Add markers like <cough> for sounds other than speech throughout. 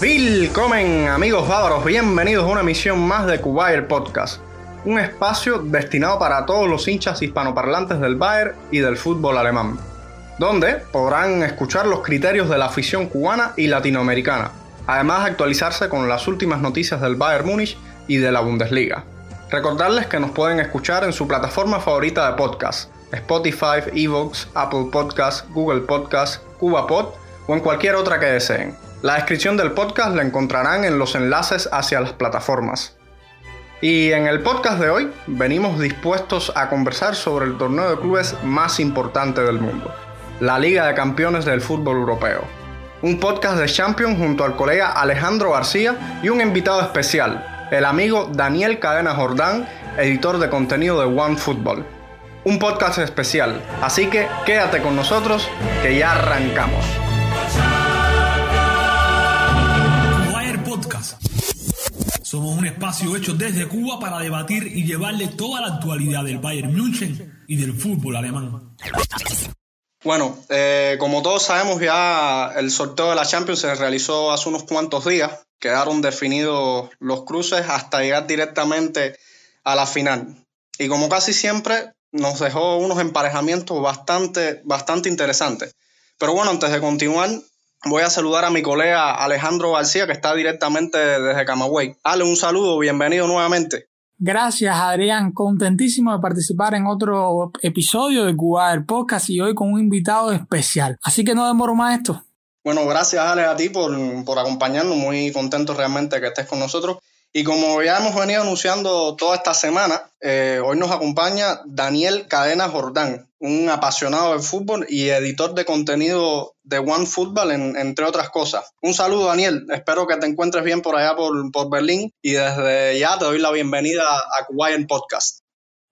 Willkommen amigos bávaros, bienvenidos a una emisión más de Kubayer Podcast, un espacio destinado para todos los hinchas hispanoparlantes del Bayern y del fútbol alemán, donde podrán escuchar los criterios de la afición cubana y latinoamericana, además de actualizarse con las últimas noticias del Bayern Múnich y de la Bundesliga. Recordarles que nos pueden escuchar en su plataforma favorita de podcast, Spotify, Evox, Apple Podcasts, Google Podcasts, CubaPod o en cualquier otra que deseen. La descripción del podcast la encontrarán en los enlaces hacia las plataformas. Y en el podcast de hoy venimos dispuestos a conversar sobre el torneo de clubes más importante del mundo, la Liga de Campeones del Fútbol Europeo. Un podcast de Champions junto al colega Alejandro García y un invitado especial, el amigo Daniel Cadena Jordán, editor de contenido de One Football. Un podcast especial, así que quédate con nosotros que ya arrancamos. Somos un espacio hecho desde Cuba para debatir y llevarle toda la actualidad del Bayern München y del fútbol alemán. Bueno, eh, como todos sabemos ya el sorteo de la Champions se realizó hace unos cuantos días. Quedaron definidos los cruces hasta llegar directamente a la final. Y como casi siempre, nos dejó unos emparejamientos bastante, bastante interesantes. Pero bueno, antes de continuar, voy a saludar a mi colega Alejandro García, que está directamente desde Camagüey. Ale, un saludo, bienvenido nuevamente. Gracias, Adrián. Contentísimo de participar en otro episodio de Cuba del Podcast y hoy con un invitado especial. Así que no demoro más esto. Bueno, gracias, Ale, a ti por, por acompañarnos. Muy contento realmente que estés con nosotros. Y como ya hemos venido anunciando toda esta semana, eh, hoy nos acompaña Daniel Cadena Jordán, un apasionado del fútbol y editor de contenido de One Football, entre otras cosas. Un saludo, Daniel. Espero que te encuentres bien por allá por, Berlín y desde ya te doy la bienvenida a Kuwait Podcast.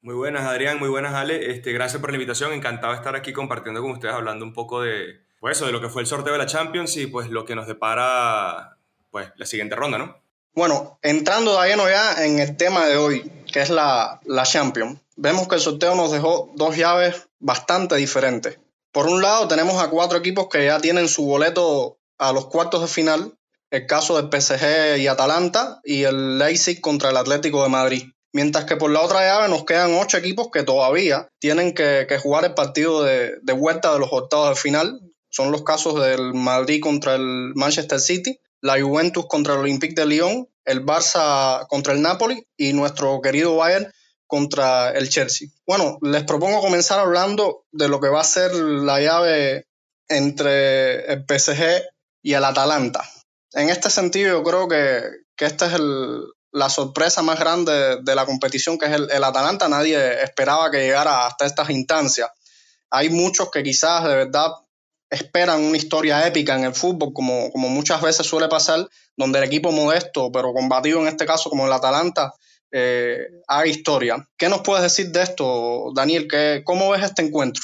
Muy buenas, Adrián. Muy buenas, Ale. Este, gracias por la invitación. Encantado de estar aquí compartiendo con ustedes, hablando un poco de, pues, de lo que fue el sorteo de la Champions y pues lo que nos depara pues, la siguiente ronda, ¿no? Bueno, entrando de lleno ya en el tema de hoy, que es la, la Champions, vemos que el sorteo nos dejó dos llaves bastante diferentes. Por un lado, tenemos a cuatro equipos que ya tienen su boleto a los cuartos de final, el caso del PSG y Atalanta y el Leipzig contra el Atlético de Madrid. Mientras que por la otra llave nos quedan ocho equipos que todavía tienen que, que jugar el partido de, de, vuelta de los octavos de final. Son los casos del Madrid contra el Manchester City, la Juventus contra el Olympique de Lyon, el Barça contra el Napoli y nuestro querido Bayern contra el Chelsea. Bueno, les propongo comenzar hablando de lo que va a ser la llave entre el PSG y el Atalanta. En este sentido, yo creo que, esta es la sorpresa más grande de la competición, que es el, el, Atalanta. Nadie esperaba que llegara hasta estas instancias. Hay muchos que quizás de verdad esperan una historia épica en el fútbol, como, como muchas veces suele pasar, donde el equipo modesto, pero combatido en este caso como el Atalanta, eh, haga historia. ¿Qué nos puedes decir de esto, Daniel? ¿Qué, ¿Cómo ves este encuentro?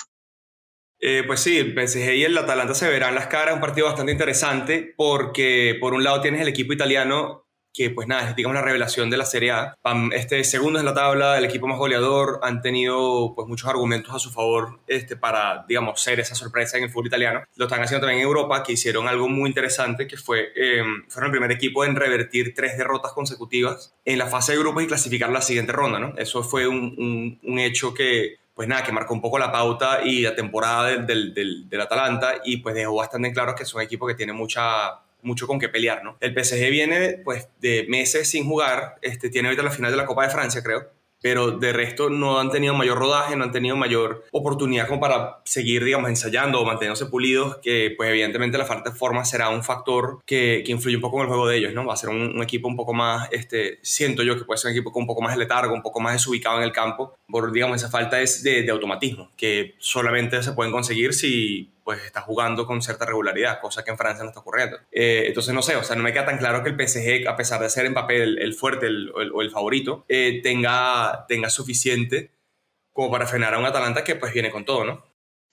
Eh, pues sí, el PSG y el Atalanta se verán las caras, un partido bastante interesante porque por un lado tienes el equipo italiano que pues nada, es digamos la revelación de la Serie A. Este segundo en la tabla, el equipo más goleador, han tenido pues muchos argumentos a su favor este, para, digamos, ser esa sorpresa en el fútbol italiano. Lo están haciendo también en Europa, que hicieron algo muy interesante, que fue, em, fueron el primer equipo en revertir tres derrotas consecutivas en la fase de grupos y clasificar la siguiente ronda, ¿no? Eso fue un, un, hecho que, pues nada, que marcó un poco la pauta y la temporada del, del, del Atalanta y pues dejó bastante claro que es un equipo que tiene mucha mucho con qué pelear, ¿no? El PSG viene pues de meses sin jugar, este, tiene ahorita la final de la Copa de Francia, creo, pero de resto no han tenido mayor rodaje, no han tenido mayor oportunidad como para seguir, digamos, ensayando o manteniéndose pulidos, que pues evidentemente la falta de forma será un factor que, que influye un poco en el juego de ellos, ¿no? Va a ser un, equipo un poco más, este, siento yo que puede ser un equipo con un poco más letargo, un poco más desubicado en el campo, por, digamos, esa falta es de automatismo, que solamente se pueden conseguir si pues está jugando con cierta regularidad, cosa que en Francia no está ocurriendo. Eh, entonces no sé, o sea, no me queda tan claro que el PSG, a pesar de ser en papel el, fuerte o el, favorito, eh, tenga, tenga suficiente como para frenar a un Atalanta que pues viene con todo, ¿no?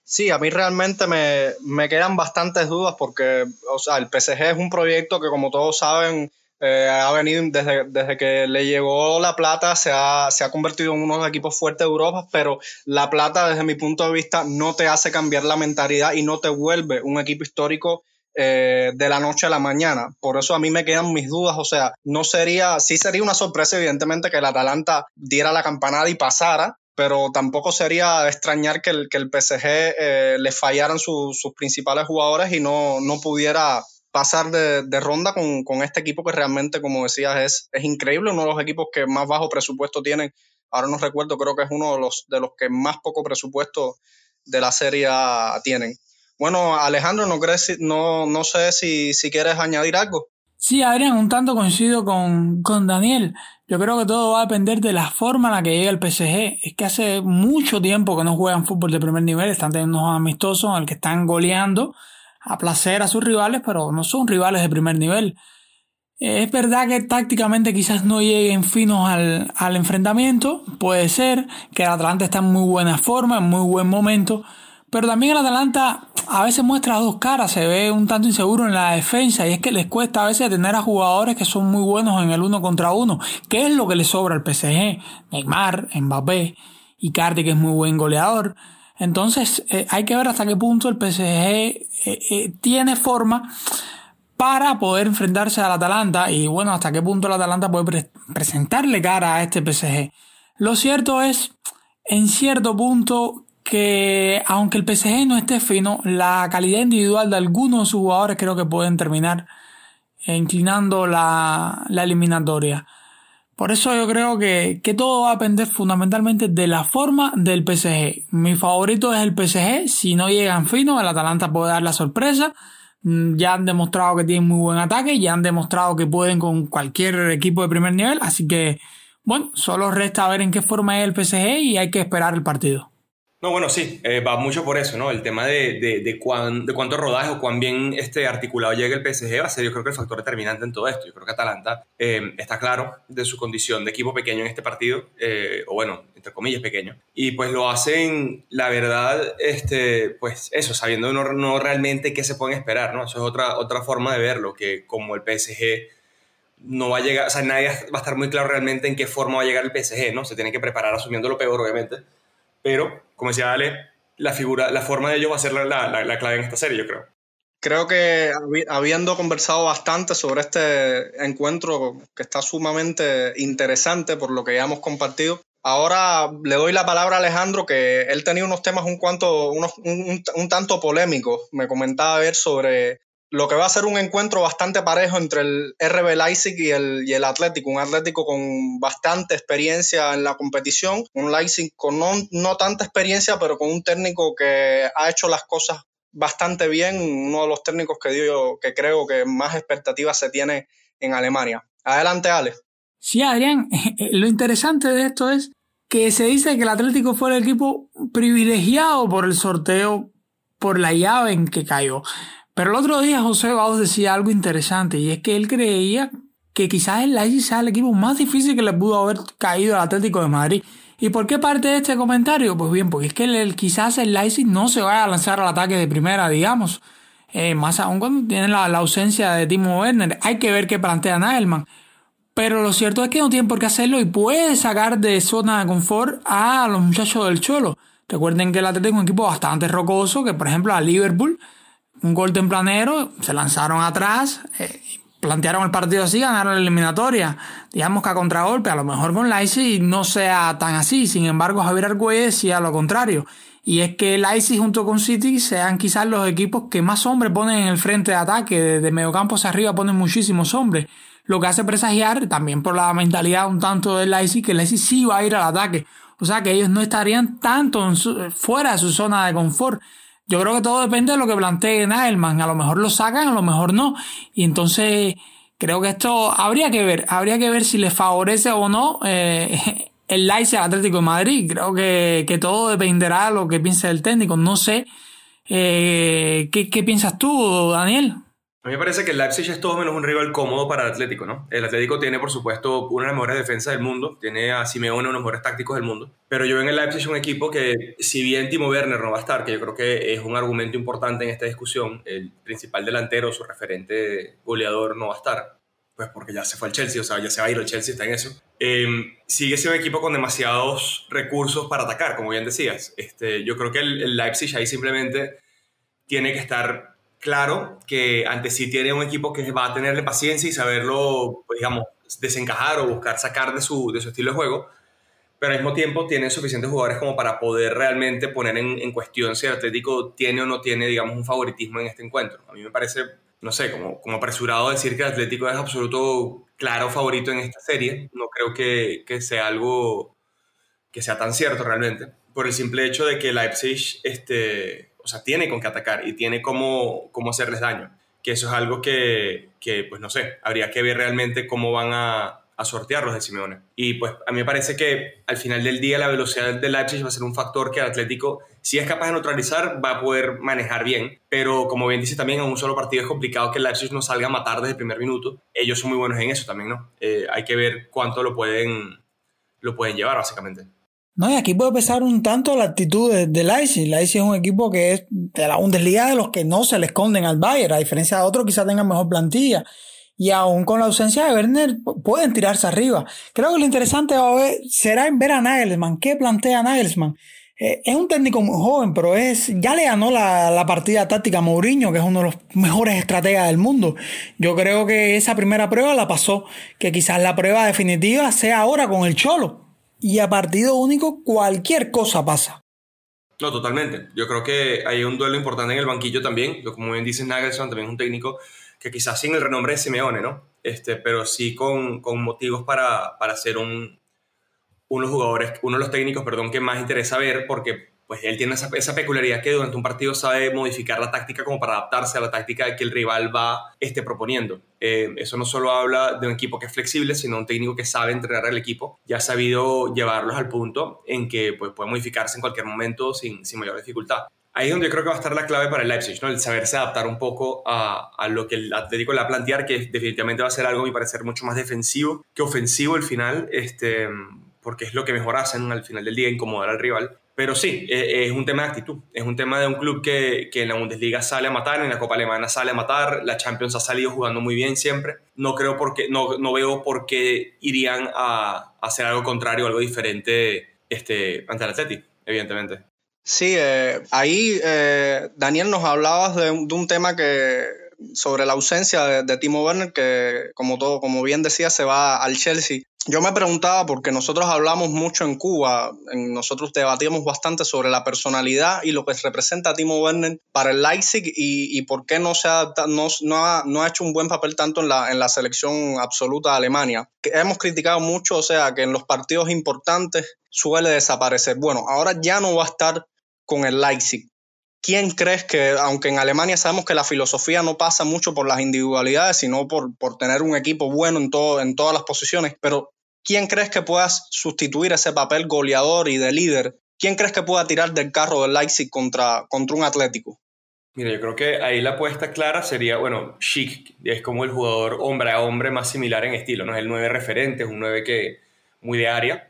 Sí, a mí realmente me, me quedan bastantes dudas porque, o sea, el PSG es un proyecto que como todos saben eh, ha venido desde, desde, que le llegó la plata, se ha, se ha convertido en uno de los equipos fuertes de Europa, pero la plata, desde mi punto de vista, no te hace cambiar la mentalidad y no te vuelve un equipo histórico eh, de la noche a la mañana. Por eso a mí me quedan mis dudas. O sea, no sería, sí sería una sorpresa, evidentemente, que el Atalanta diera la campanada y pasara, pero tampoco sería extrañar que el, que el PSG eh, le fallaran sus principales jugadores y no, no pudiera pasar de, ronda con, este equipo que realmente, como decías, es, es increíble, uno de los equipos que más bajo presupuesto tienen. Ahora no recuerdo, creo que es uno de los, de los que más poco presupuesto de la serie tienen. Bueno, Alejandro, no, crees, no, no sé si, si quieres añadir algo. Sí, Adrián, un tanto coincido con, con, Daniel. Yo creo que todo va a depender de la forma en la que llega el PSG. Es que hace mucho tiempo que no juegan fútbol de primer nivel, están teniendo unos amistosos en que están goleando a placer a sus rivales, pero no son rivales de primer nivel. Es verdad que tácticamente quizás no lleguen finos al, al enfrentamiento, puede ser que el Atalanta está en muy buena forma, en muy buen momento, pero también el Atalanta a veces muestra dos caras, se ve un tanto inseguro en la defensa y es que les cuesta a veces tener a jugadores que son muy buenos en el uno contra uno. ¿Qué es lo que le sobra al PSG? Neymar, Mbappé, Icardi que es muy buen goleador. Entonces eh, hay que ver hasta qué punto el PSG eh, eh, tiene forma para poder enfrentarse al Atalanta y bueno, hasta qué punto el Atalanta puede presentarle cara a este PSG. Lo cierto es, en cierto punto, que aunque el PSG no esté fino, la calidad individual de algunos de sus jugadores creo que pueden terminar inclinando la, la eliminatoria. Por eso yo creo que, que, todo va a depender fundamentalmente de la forma del PSG. Mi favorito es el PSG. Si no llegan fino, el Atalanta puede dar la sorpresa. Mm, ya han demostrado que tienen muy buen ataque, ya han demostrado que pueden con cualquier equipo de primer nivel. Así que, bueno, solo resta ver en qué forma es el PSG y hay que esperar el partido. No, bueno, sí, eh, va mucho por eso, ¿no? El tema de, de, de, cuán, de cuánto rodaje o cuán bien este articulado llega el PSG va a ser, yo creo que el factor determinante en todo esto. Yo creo que Atalanta eh, está claro de su condición de equipo pequeño en este partido, eh, o bueno, entre comillas pequeño, y pues lo hacen, la verdad, este, pues eso, sabiendo no, no realmente qué se pueden esperar, ¿no? Eso es otra, otra forma de verlo, que como el PSG no va a llegar, o sea, nadie va a estar muy claro realmente en qué forma va a llegar el PSG, ¿no? Se tiene que preparar asumiendo lo peor, obviamente pero, como decía Ale, la, figura, la forma de ellos va a ser la, la, clave en esta serie, yo creo. Creo que habiendo conversado bastante sobre este encuentro que está sumamente interesante por lo que ya hemos compartido, ahora le doy la palabra a Alejandro, que él tenía unos temas un, un tanto polémicos. Me comentaba a ver sobre lo que va a ser un encuentro bastante parejo entre el RB Leipzig y el, y el Atlético, un Atlético con bastante experiencia en la competición, un Leipzig con no, tanta experiencia, pero con un técnico que ha hecho las cosas bastante bien, uno de los técnicos que, dio, que creo que más expectativas se tiene en Alemania. Adelante, Ale. Sí, Adrián, <laughs> lo interesante de esto es que se dice que el Atlético fue el equipo privilegiado por el sorteo, por la llave en que cayó. Pero el otro día José Baus decía algo interesante y es que él creía que quizás el Leipzig sea el equipo más difícil que le pudo haber caído al Atlético de Madrid. ¿Y por qué parte de este comentario? Pues bien, porque es que el, quizás el Leipzig no se vaya a lanzar al ataque de primera, digamos. Eh, más aún cuando tiene la, ausencia de Timo Werner. Hay que ver qué plantea Nagelman. Pero lo cierto es que no tiene por qué hacerlo y puede sacar de zona de confort a los muchachos del Cholo. Recuerden que el Atlético es un equipo bastante rocoso, que por ejemplo a Liverpool un gol tempranero, se lanzaron atrás, eh, plantearon el partido así, ganaron la eliminatoria. Digamos que a contragolpe, a lo mejor con Leipzig no sea tan así. Sin embargo, Javier Argüelles decía lo contrario. Y es que Leipzig junto con City sean quizás los equipos que más hombres ponen en el frente de ataque. Desde mediocampo hacia arriba ponen muchísimos hombres. Lo que hace presagiar, también por la mentalidad un tanto de Leipzig, que Leipzig sí va a ir al ataque. O sea que ellos no estarían tanto fuera de su zona de confort. Yo creo que todo depende de lo que plantee Nagelman. A lo mejor lo sacan, a lo mejor no. Y entonces creo que esto habría que ver. Habría que ver si les favorece o no eh, <laughs> el Leipzig al Atlético de Madrid. Creo que, que, todo dependerá de lo que piense el técnico. No sé. Eh, ¿qué, ¿Qué piensas tú, Daniel? A mí me parece que el Leipzig es todo menos un rival cómodo para el Atlético, ¿no? El Atlético tiene, por supuesto, una de las mejores defensas del mundo, tiene a Simeone uno de los mejores tácticos del mundo, pero yo en el Leipzig un equipo que, si bien Timo Werner no va a estar, que yo creo que es un argumento importante en esta discusión, el principal delantero, su referente goleador no va a estar, pues porque ya se fue al Chelsea, o sea, ya se va a ir el Chelsea, está en eso. Em, sigue siendo un equipo con demasiados recursos para atacar, como bien decías. Este, yo creo que el Leipzig ahí simplemente tiene que estar claro que ante sí tiene un equipo que va a tenerle paciencia y saberlo, pues, digamos, desencajar o buscar sacar de su, de su estilo de juego, pero al mismo tiempo tiene suficientes jugadores como para poder realmente poner en, en, cuestión si el Atlético tiene o no tiene, digamos, un favoritismo en este encuentro. A mí me parece, no sé, como, como apresurado decir que el Atlético es absoluto claro favorito en esta serie. No creo que, que sea algo que sea tan cierto realmente, por el simple hecho de que Leipzig, este, o sea, tiene con qué atacar y tiene cómo, cómo hacerles daño que eso es algo que, que, pues no sé, habría que ver realmente cómo van a, a sortearlos de Simeone. Y pues a mí me parece que al final del día la velocidad del Leipzig va a ser un factor que el Atlético, si es capaz de neutralizar, va a poder manejar bien. Pero como bien dice también, en un solo partido es complicado que el Leipzig no salga a matar desde el primer minuto. Ellos son muy buenos en eso también, ¿no? Eh, hay que ver cuánto lo pueden, lo pueden llevar, básicamente. No, y aquí puede pesar un tanto la actitud de, de Leipzig. Leipzig es un equipo que es de la Bundesliga de los que no se le esconden al Bayern, a diferencia de otros quizás tengan mejor plantilla. Y aún con la ausencia de Werner pueden tirarse arriba. Creo que lo interesante será en ver a Nagelsmann. ¿Qué plantea Nagelsmann? Eh, es un técnico muy joven, pero es, ya le ganó la, la, partida táctica a Mourinho, que es uno de los mejores estrategas del mundo. Yo creo que esa primera prueba la pasó, que quizás la prueba definitiva sea ahora con el Cholo y a partido único cualquier cosa pasa. No, totalmente. Yo creo que hay un duelo importante en el banquillo también. Como bien dice Nagelsmann, también es un técnico que quizás sin el renombre de Simeone, ¿no? Este, pero sí con, con motivos para, para ser un, uno los jugadores, uno de los técnicos, perdón, que más interesa ver, porque pues él tiene esa, esa, peculiaridad que durante un partido sabe modificar la táctica como para adaptarse a la táctica que el rival va esté proponiendo. Eh, eso no solo habla de un equipo que es flexible, sino un técnico que sabe entrenar al equipo y ha sabido llevarlos al punto en que pues, puede modificarse en cualquier momento sin, sin mayor dificultad. Ahí es donde yo creo que va a estar la clave para el Leipzig, ¿no? el saberse adaptar un poco a, a lo que el Atlético le va a plantear, que definitivamente va a ser algo, a mi parecer, mucho más defensivo que ofensivo al final, este, porque es lo que mejor hacen al final del día, incomodar al rival. Pero sí, e, es un tema de actitud. Es un tema de un club que, que, en la Bundesliga sale a matar, en la Copa Alemana sale a matar, la Champions ha salido jugando muy bien siempre. No, creo porque, no, no veo por qué irían a, hacer algo contrario, algo diferente este, ante el Atleti, evidentemente. Sí, eh, ahí eh, Daniel nos hablabas de, de, un tema que sobre la ausencia de, de, Timo Werner, que como todo, como bien decía, se va al Chelsea. Yo me preguntaba, porque nosotros hablamos mucho en Cuba, en, nosotros debatíamos bastante sobre la personalidad y lo que representa Timo Werner para el Leipzig y, por qué no, se ha, no, ha, no, ha, hecho un buen papel tanto en la, en la selección absoluta de Alemania. Que hemos criticado mucho, o sea, que en los partidos importantes suele desaparecer. Bueno, ahora ya no va a estar con el Leipzig. ¿Quién crees que, aunque en Alemania sabemos que la filosofía no pasa mucho por las individualidades, sino por, por tener un equipo bueno en, todo, en todas las posiciones, pero ¿quién crees que puedas sustituir ese papel goleador y de líder? ¿Quién crees que pueda tirar del carro del Leipzig contra, contra un Atlético? Mira, yo creo que ahí la apuesta clara sería, bueno, Schick es como el jugador hombre a hombre más similar en estilo, ¿no? Es el 9 referente, es un 9 que muy de área.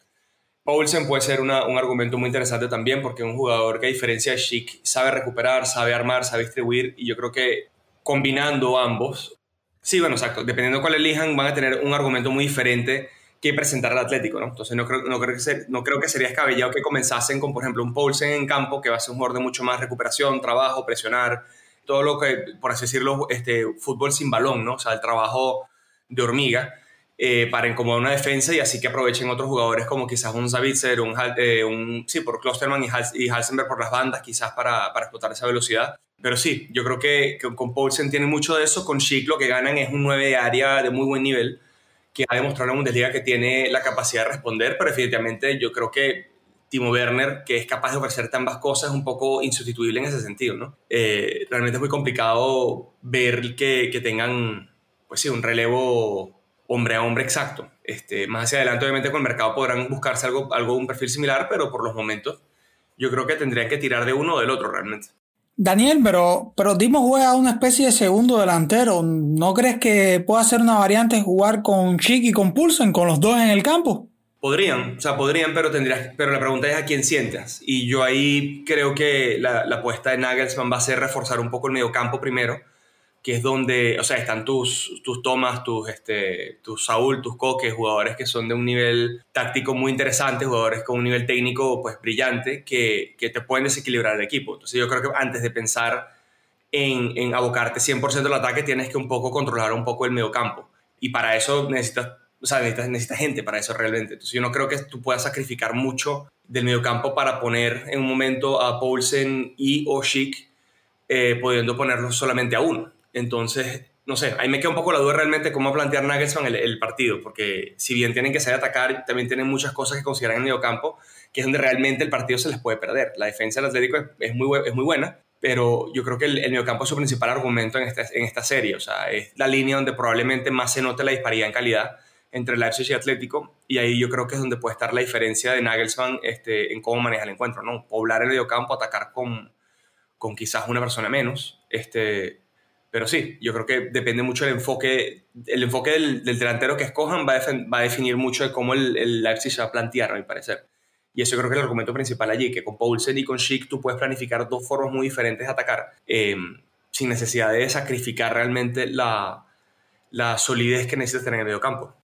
Paulsen puede ser un argumento muy interesante también porque es un jugador que a diferencia de Schick sabe recuperar, sabe armar, sabe distribuir y yo creo que combinando ambos, sí, bueno, exacto, dependiendo de cuál elijan van a tener un argumento muy diferente que presentar al Atlético, ¿no? Entonces no creo, no creo, que, ser, no creo que sería escabellado que comenzasen con, por ejemplo, un Paulsen en campo que va a ser un jugador de mucho más recuperación, trabajo, presionar, todo lo que, por así decirlo, este, fútbol sin balón, ¿no? O sea, el trabajo de hormiga eh, para incomodar una defensa y así que aprovechen otros jugadores como quizás un Savitzer, un, eh, un sí, por Klosterman y, Hals, y Halsenberg por las bandas, quizás para, para, explotar esa velocidad. Pero sí, yo creo que, que con Paulsen tiene mucho de eso, con Schick lo que ganan es un 9 de área de muy buen nivel, que ha demostrado en la Bundesliga que tiene la capacidad de responder, pero definitivamente yo creo que Timo Werner, que es capaz de ofrecerte ambas cosas, es un poco insustituible en ese sentido, ¿no? Eh, realmente es muy complicado ver que, que tengan, pues sí, un relevo hombre a hombre exacto. Este, más hacia adelante, obviamente, con el mercado podrán buscarse algo, algo, un perfil similar, pero por los momentos yo creo que tendrían que tirar de uno o del otro realmente. Daniel, pero, pero Dimo juega una especie de segundo delantero. ¿No crees que pueda ser una variante jugar con Chic y con Pulsen, con los dos en el campo? Podrían, o sea, podrían, pero tendrías, pero la pregunta es a quién sientas. Y yo ahí creo que la, la apuesta de Nagelsmann va a ser reforzar un poco el mediocampo primero que es donde, o sea, están tus, tus Thomas, tus, este, tus Saúl, tus Coques, jugadores que son de un nivel táctico muy interesante, jugadores con un nivel técnico pues brillante, que, que te pueden desequilibrar el equipo. Entonces yo creo que antes de pensar en, en abocarte 100% al ataque, tienes que un poco controlar un poco el medio campo. Y para eso necesitas, o sea, necesitas, gente para eso realmente. Entonces yo no creo que tú puedas sacrificar mucho del medio campo para poner en un momento a Paulsen y o eh, pudiendo ponerlo solamente a uno. Entonces, no sé, ahí me queda un poco la duda realmente cómo plantear Nagelsmann el, partido, porque si bien tienen que saber atacar, también tienen muchas cosas que consideran en el medio campo, que es donde realmente el partido se les puede perder. La defensa del Atlético es, muy, es muy buena, pero yo creo que el, el mediocampo es su principal argumento en esta, en esta serie. O sea, es la línea donde probablemente más se note la disparidad en calidad entre Leipzig y Atlético, y ahí yo creo que es donde puede estar la diferencia de Nagelsmann este, en cómo maneja el encuentro, ¿no? Poblar el mediocampo, atacar con, con quizás una persona menos, este, pero sí, yo creo que depende mucho del enfoque, el enfoque del, delantero que escojan va a, definir mucho de cómo el, el Leipzig se va a plantear, a mi parecer. Y eso creo que es el argumento principal allí, que con Paulsen y con Schick tú puedes planificar dos formas muy diferentes de atacar, eh, sin necesidad de sacrificar realmente la, la solidez que necesitas tener en el medio campo.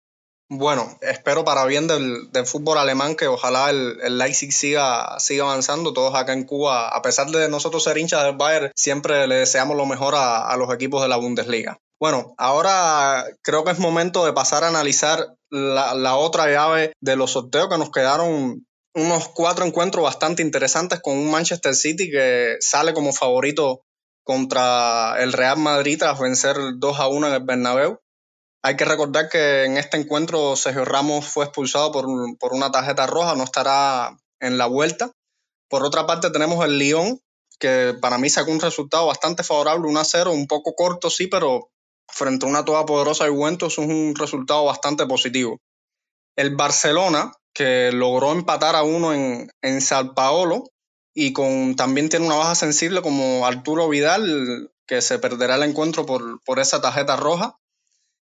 Bueno, espero para bien del, fútbol alemán que ojalá el, Leipzig siga, siga avanzando. Todos acá en Cuba, a pesar de nosotros ser hinchas del Bayern, siempre le deseamos lo mejor a, a los equipos de la Bundesliga. Bueno, ahora creo que es momento de pasar a analizar la, la, otra llave de los sorteos que nos quedaron unos cuatro encuentros bastante interesantes con un Manchester City que sale como favorito contra el Real Madrid tras vencer 2 a 1 en el Bernabéu. Hay que recordar que en este encuentro Sergio Ramos fue expulsado por, por una tarjeta roja, no estará en la vuelta. Por otra parte tenemos el Lyon, que para mí sacó un resultado bastante favorable, 1 a 0, un poco corto sí, pero frente a una toda poderosa Juventus es un resultado bastante positivo. El Barcelona, que logró empatar a uno en, en Sao Paulo y con, también tiene una baja sensible como Arturo Vidal, que se perderá el encuentro por, por esa tarjeta roja.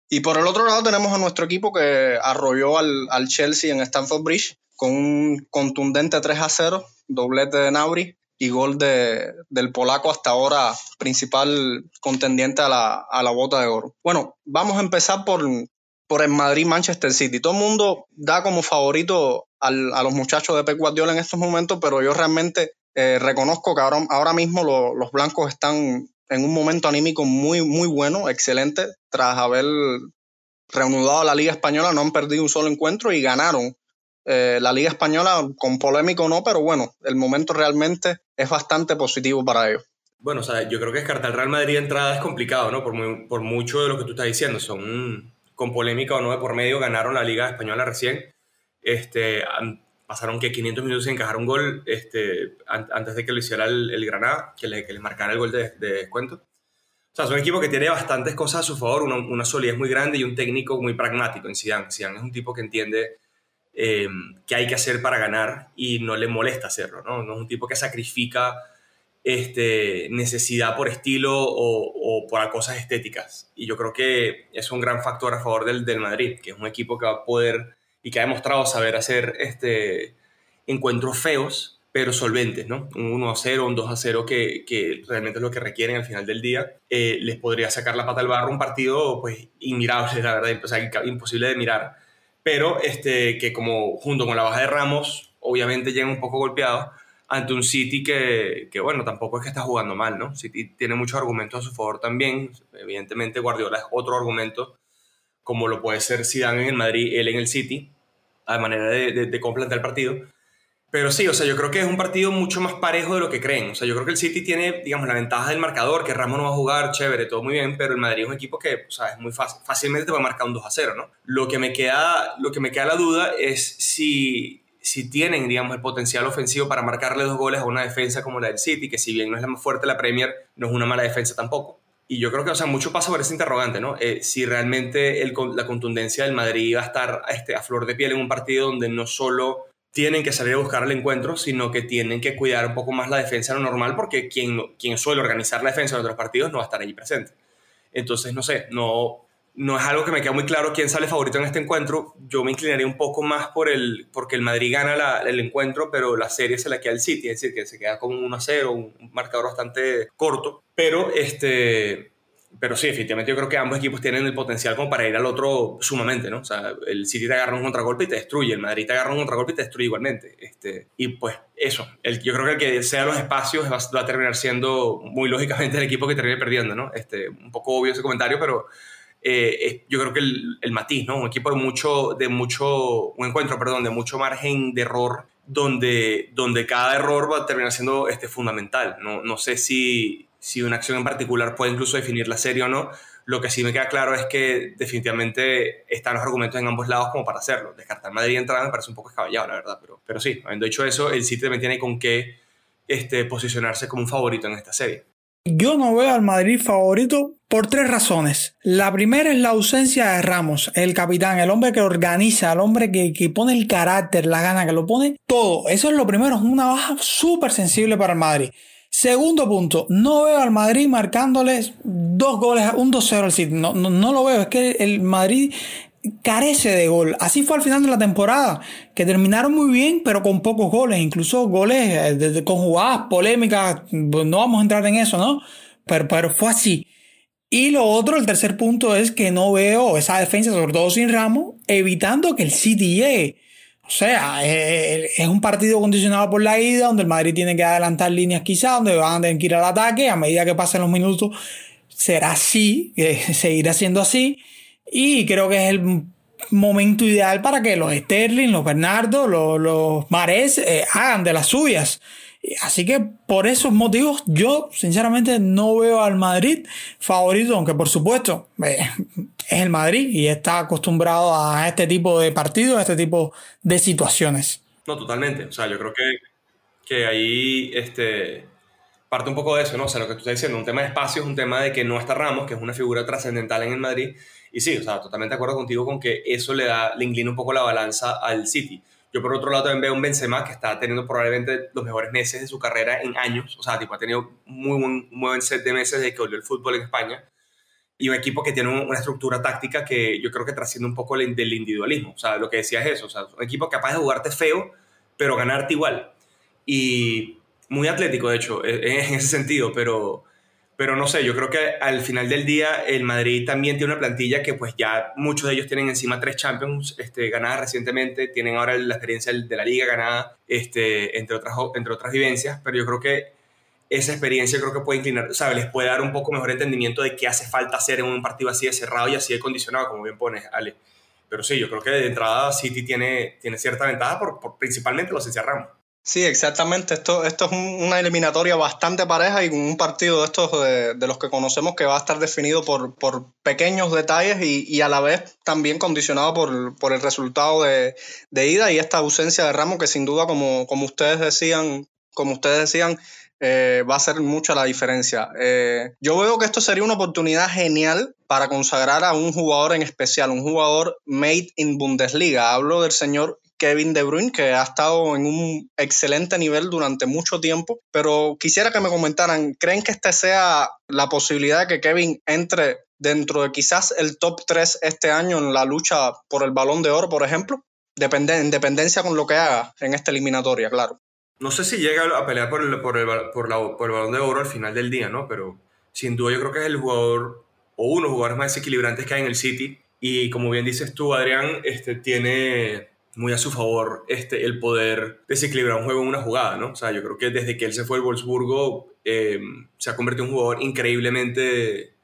Y por el otro lado tenemos a nuestro equipo que arrolló al, al Chelsea en Stamford Bridge con un contundente 3 a 0, doblete de Nauri y gol de, del polaco hasta ahora principal contendiente a la, a la bota de oro. Bueno, vamos a empezar por, por el Madrid-Manchester City. Todo el mundo da como favorito al, a los muchachos de Pep Guardiola en estos momentos, pero yo realmente eh, reconozco que ahora, mismo lo, los blancos están en un momento anímico muy, muy bueno, excelente, tras haber reanudado la Liga Española, no han perdido un solo encuentro y ganaron eh, la Liga Española, con polémico no, pero bueno, el momento realmente es bastante positivo para ellos. Bueno, o sea, yo creo que descartar Real Madrid de entrada es complicado, ¿no? Por, por mucho de lo que tú estás diciendo, son con polémica o no de por medio, ganaron la Liga Española recién. Este, pasaron que 500 minutos sin encajar un gol este, antes de que lo hiciera el, el Granada, que le, que le, marcara el gol de, de, descuento. O sea, es un equipo que tiene bastantes cosas a su favor, una, una, solidez muy grande y un técnico muy pragmático en Zidane. Zidane es un tipo que entiende eh, qué hay que hacer para ganar y no le molesta hacerlo, ¿no? No es un tipo que sacrifica este, necesidad por estilo o, o, por cosas estéticas. Y yo creo que es un gran factor a favor del, del, Madrid, que es un equipo que va a poder y que ha demostrado saber hacer este, encuentros feos, pero solventes, ¿no? Un 1 a 0, un 2 a 0, que, que realmente es lo que requieren al final del día. Eh, les podría sacar la pata al barro un partido, pues, inmirable, la verdad, o imposible de mirar. Pero este, que como junto con la baja de Ramos, obviamente llegan un poco golpeados, ante un City que, que, bueno, tampoco es que está jugando mal, ¿no? City tiene muchos argumentos a su favor también. Evidentemente Guardiola es otro argumento, como lo puede ser Zidane en el Madrid, él en el City, a manera de, de, de cómo el partido. Pero sí, o sea, yo creo que es un partido mucho más parejo de lo que creen. O sea, yo creo que el City tiene, digamos, la ventaja del marcador, que Ramos no va a jugar, chévere, todo muy bien, pero el Madrid es un equipo que, o sea, es muy fácil, fácilmente te va a marcar un 2 a 0, ¿no? Lo que me queda, lo que me queda la duda es si si tienen, digamos, el potencial ofensivo para marcarle dos goles a una defensa como la del City, que si bien no es la más fuerte de la Premier, no es una mala defensa tampoco. Y yo creo que, o sea, mucho pasa por ese interrogante, ¿no? Eh, si realmente el, la contundencia del Madrid va a estar este, a flor de piel en un partido donde no solo tienen que salir a buscar el encuentro, sino que tienen que cuidar un poco más la defensa de lo normal, porque quien, quien suele organizar la defensa en otros partidos no va a estar allí presente. Entonces, no sé, no, no es algo que me queda muy claro quién sale favorito en este encuentro. Yo me inclinaría un poco más por el, porque el Madrid gana el encuentro, pero la serie se la queda el City, es decir, que se queda con 1 a 0, un marcador bastante corto. Pero este, pero sí, efectivamente yo creo que ambos equipos tienen el potencial como para ir al otro sumamente, ¿no? O sea, el City te agarra un contragolpe y te destruye, el Madrid te agarra un contragolpe y te destruye igualmente. Este, y pues eso, el, yo creo que el que sea los espacios va, va, a terminar siendo muy lógicamente el equipo que termine perdiendo, ¿no? Este, un poco obvio ese comentario, pero eh, yo creo que el, matiz, ¿no? Un equipo de mucho, de mucho, un encuentro, perdón, de mucho margen de error, donde, donde cada error va a terminar siendo este, fundamental. No, no sé si, si una acción en particular puede incluso definir la serie o no. Lo que sí me queda claro es que definitivamente están los argumentos en ambos lados como para hacerlo. Descartar Madrid y entrada me parece un poco escabellado, la verdad. Pero, pero sí, habiendo dicho eso, el City también tiene con qué este, posicionarse como un favorito en esta serie. Yo no veo al Madrid favorito por tres razones. La primera es la ausencia de Ramos, el capitán, el hombre que organiza, el hombre que, que pone el carácter, la gana, que lo pone todo. Eso es lo primero, es una baja súper sensible para el Madrid. Segundo punto, no veo al Madrid marcándoles dos goles, un 2-0 al City. No, no, no, lo veo, es que el Madrid carece de gol. Así fue al final de la temporada, que terminaron muy bien, pero con pocos goles, incluso goles eh, con jugadas polémicas. No vamos a entrar en eso, ¿no? Pero, pero fue así. Y lo otro, el tercer punto es que no veo esa defensa, sobre todo sin Ramos, evitando que el City llegue. O sea, es un partido condicionado por la ida, donde el Madrid tiene que adelantar líneas quizás, donde van a tener que ir al ataque, a medida que pasen los minutos será así, <laughs> seguirá siendo así, y creo que es el momento ideal para que los Sterling, los Bernardo, los, los Mares eh, hagan de las suyas. Así que por esos motivos yo sinceramente no veo al Madrid favorito, aunque por supuesto eh, es el Madrid y está acostumbrado a este tipo de partidos, a este tipo de situaciones. No, totalmente. O sea, yo creo que, que ahí este, parte un poco de eso, ¿no? O sea, lo que tú estás diciendo, un tema de espacio es un tema de que no está Ramos, que es una figura trascendental en el Madrid. Y sí, o sea, totalmente de acuerdo contigo con que eso le da, le inclina un poco la balanza al City. Yo por otro lado también veo un Benzema que está teniendo probablemente los mejores meses de su carrera en años. O sea, tipo, ha tenido muy buen, muy buen set de meses desde que volvió el fútbol en España. Y un equipo que tiene una estructura táctica que yo creo que trasciende un poco del individualismo. O sea, lo que decía es eso. O sea, un equipo capaz de jugarte feo, pero ganarte igual. Y muy atlético, de hecho, e, en ese sentido. Pero pero no sé, yo creo que al final del día el Madrid también tiene una plantilla que pues ya muchos de ellos tienen encima tres Champions este, ganadas recientemente, tienen ahora la experiencia de la liga ganada, este, entre, otras, entre otras vivencias, pero yo creo que esa experiencia creo que puede inclinar, ¿sabes? Les puede dar un poco mejor entendimiento de qué hace falta hacer en un partido así de cerrado y así de condicionado, como bien pones, Ale. Pero sí, yo creo que de entrada City tiene, tiene cierta ventaja por, por principalmente los encerramos. Sí, exactamente. Esto, esto es una eliminatoria bastante pareja y un partido de estos de, los que conocemos que va a estar definido por, por pequeños detalles y, a la vez también condicionado por, por el resultado de, de, ida y esta ausencia de Ramos que sin duda, como, como ustedes decían, como ustedes decían, eh, va a hacer mucha la diferencia. Eh, yo veo que esto sería una oportunidad genial para consagrar a un jugador en especial, un jugador made in Bundesliga. Hablo del señor Kevin De Bruyne, que ha estado en un excelente nivel durante mucho tiempo, pero quisiera que me comentaran, ¿creen que esta sea la posibilidad de que Kevin entre dentro de quizás el top 3 este año en la lucha por el balón de oro, por ejemplo? Depende, en dependencia con lo que haga en esta eliminatoria, claro. No sé si llega a pelear por el, por el, por el balón de oro al final del día, ¿no? Pero sin duda yo creo que es el jugador o uno de los jugadores más desequilibrantes que hay en el City. Y como bien dices tú, Adrián, este, tiene muy a su favor este, el poder desequilibrar un juego en una jugada, ¿no? O sea, yo creo que desde que él se fue al Wolfsburgo eh, se ha convertido en un jugador increíblemente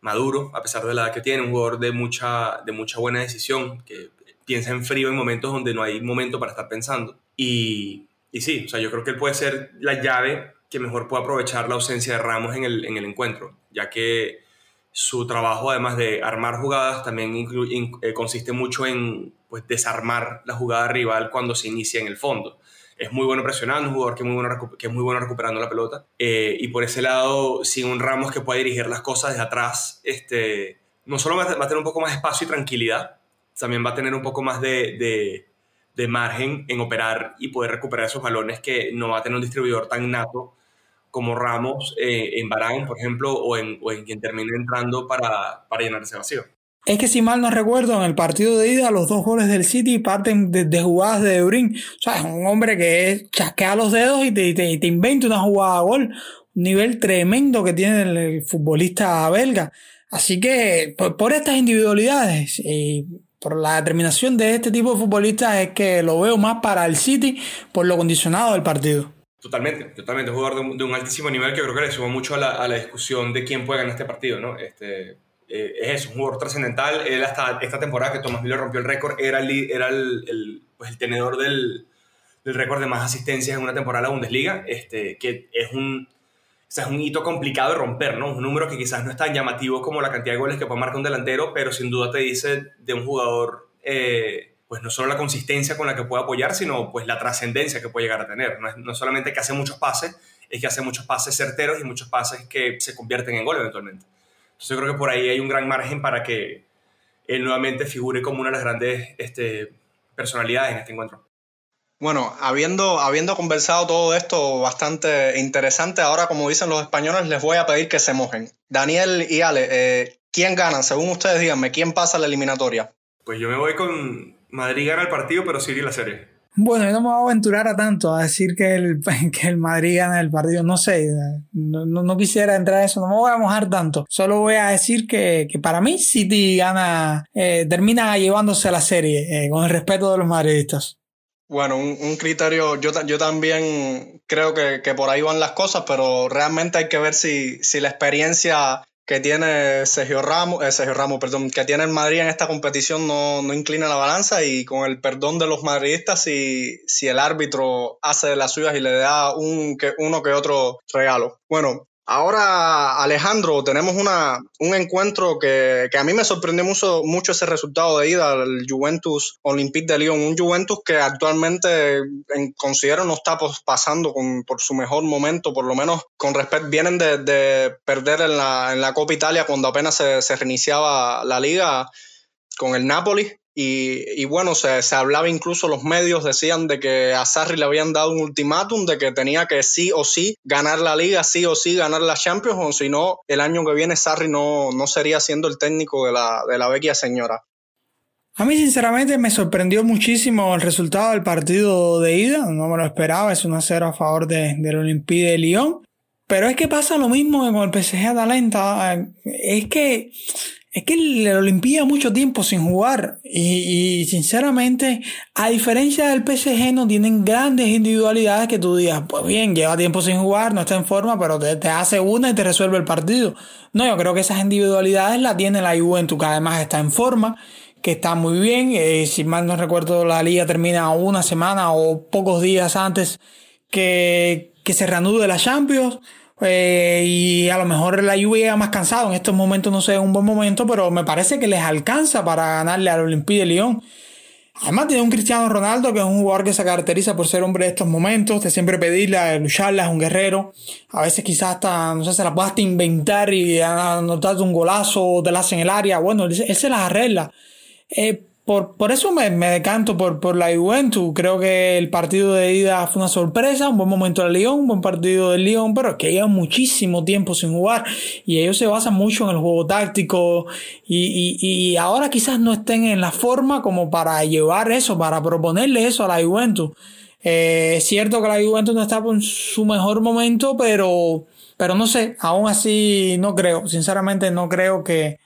maduro, a pesar de la edad que tiene, un jugador de mucha, de mucha buena decisión, que piensa en frío en momentos donde no hay momento para estar pensando. Y, y sí, o sea, yo creo que él puede ser la llave que mejor pueda aprovechar la ausencia de Ramos en el, en el encuentro, ya que su trabajo, además de armar jugadas, también eh, consiste mucho en pues, desarmar la jugada rival cuando se inicia en el fondo. Es muy bueno presionando, un jugador que muy bueno, es muy bueno recuperando la pelota. Eh, y por ese lado, sin un Ramos que pueda dirigir las cosas desde atrás, este, no solo va a tener un poco más de espacio y tranquilidad, también va a tener un poco más de, de, margen en operar y poder recuperar esos balones que no va a tener un distribuidor tan nato como Ramos eh, en Barán, por ejemplo, o en, o en, quien termine entrando para, para llenar ese vacío. Es que si mal no recuerdo, en el partido de ida, los dos goles del City parten de, jugadas de Eurin. O sea, es un hombre que chasquea los dedos y te, te, inventa una jugada a gol. Un nivel tremendo que tiene el, futbolista belga. Así que por, estas individualidades y por la determinación de este tipo de futbolistas es que lo veo más para el City por lo condicionado del partido. Totalmente, totalmente. Un jugador de un, altísimo nivel que creo que le suma mucho a la, a la, discusión de quién puede ganar este partido, ¿no? Este, eh, es un jugador trascendental. Él hasta esta temporada que Tomás Miller rompió el récord era el, era el, pues el tenedor del, del récord de más asistencias en una temporada de la Bundesliga, este, que es un, es un hito complicado de romper, ¿no? Un número que quizás no es tan llamativo como la cantidad de goles que puede marcar un delantero, pero sin duda te dice de un jugador, eh, pues no solo la consistencia con la que puede apoyar, sino pues la trascendencia que puede llegar a tener. No, es, no solamente que hace muchos pases, es que hace muchos pases certeros y muchos pases que se convierten en gol eventualmente. Entonces yo creo que por ahí hay un gran margen para que él nuevamente figure como una de las grandes este, personalidades en este encuentro. Bueno, habiendo, habiendo conversado todo esto bastante interesante, ahora como dicen los españoles, les voy a pedir que se mojen. Daniel y Ale, eh, ¿quién gana? Según ustedes díganme, ¿quién pasa la eliminatoria? Pues yo me voy con Madrid gana el partido, pero sigue la serie. Bueno, yo no me voy a aventurar a tanto a decir que el, <laughs> que el Madrid gana el partido. No sé, no, no, quisiera entrar a eso, no me voy a mojar tanto. Solo voy a decir que, que para mí City gana, eh, termina llevándose la serie eh, con el respeto de los madridistas. Bueno, un, un criterio, yo, yo también creo que, que, por ahí van las cosas, pero realmente hay que ver si, si la experiencia que tiene Sergio Ramos, eh, Sergio Ramos, perdón, que tiene el Madrid en esta competición no, no, inclina la balanza y con el perdón de los madridistas, si, si el árbitro hace de las suyas y le da un, que, uno que otro regalo. Bueno, Ahora, Alejandro, tenemos una, un encuentro que, que, a mí me sorprendió mucho, mucho ese resultado de ida al Juventus Olympique de Lyon. Un Juventus que actualmente en, considero no está pasando con, por su mejor momento, por lo menos con respecto. Vienen de, de perder en la, en la, Copa Italia cuando apenas se, se reiniciaba la liga con el Napoli y, bueno, se, se, hablaba incluso, los medios decían de que a Sarri le habían dado un ultimátum de que tenía que sí o sí ganar la liga, sí o sí ganar la Champions, o si no, el año que viene Sarri no, no sería siendo el técnico de la, de la vecchia señora. A mí sinceramente me sorprendió muchísimo el resultado del partido de ida, no me lo esperaba, es un 0 a favor de, del Olympique de Lyon. Pero es que pasa lo mismo con el PSG Atalanta, es que es que el Olimpia mucho tiempo sin jugar y, sinceramente, a diferencia del PSG, no tienen grandes individualidades que tú digas, pues bien, lleva tiempo sin jugar, no está en forma, pero te, hace una y te resuelve el partido. No, yo creo que esas individualidades las tiene la Juventus, que además está en forma, que está muy bien. Eh, si mal no recuerdo, la liga termina una semana o pocos días antes que, que se reanude la Champions. Eh, y a lo mejor la lluvia llega más cansado. En estos momentos no sé, es un buen momento, pero me parece que les alcanza para ganarle al Olympique de Lyon. Además tiene un Cristiano Ronaldo que es un jugador que se caracteriza por ser hombre de estos momentos, de siempre pedirla, lucharla, es un guerrero. A veces quizás hasta, no sé, se la puede hasta inventar y anotar un golazo te la hace en el área. Bueno, él, se las arregla. Eh, por, por eso me, me, decanto por, por la Juventus. Creo que el partido de ida fue una sorpresa, un buen momento del Lyon, un buen partido del Lyon, pero es que llevan muchísimo tiempo sin jugar y ellos se basan mucho en el juego táctico y, y, y ahora quizás no estén en la forma como para llevar eso, para proponerle eso a la Juventus. Eh, es cierto que la Juventus no está en su mejor momento, pero, pero no sé, aún así no creo, sinceramente no creo que,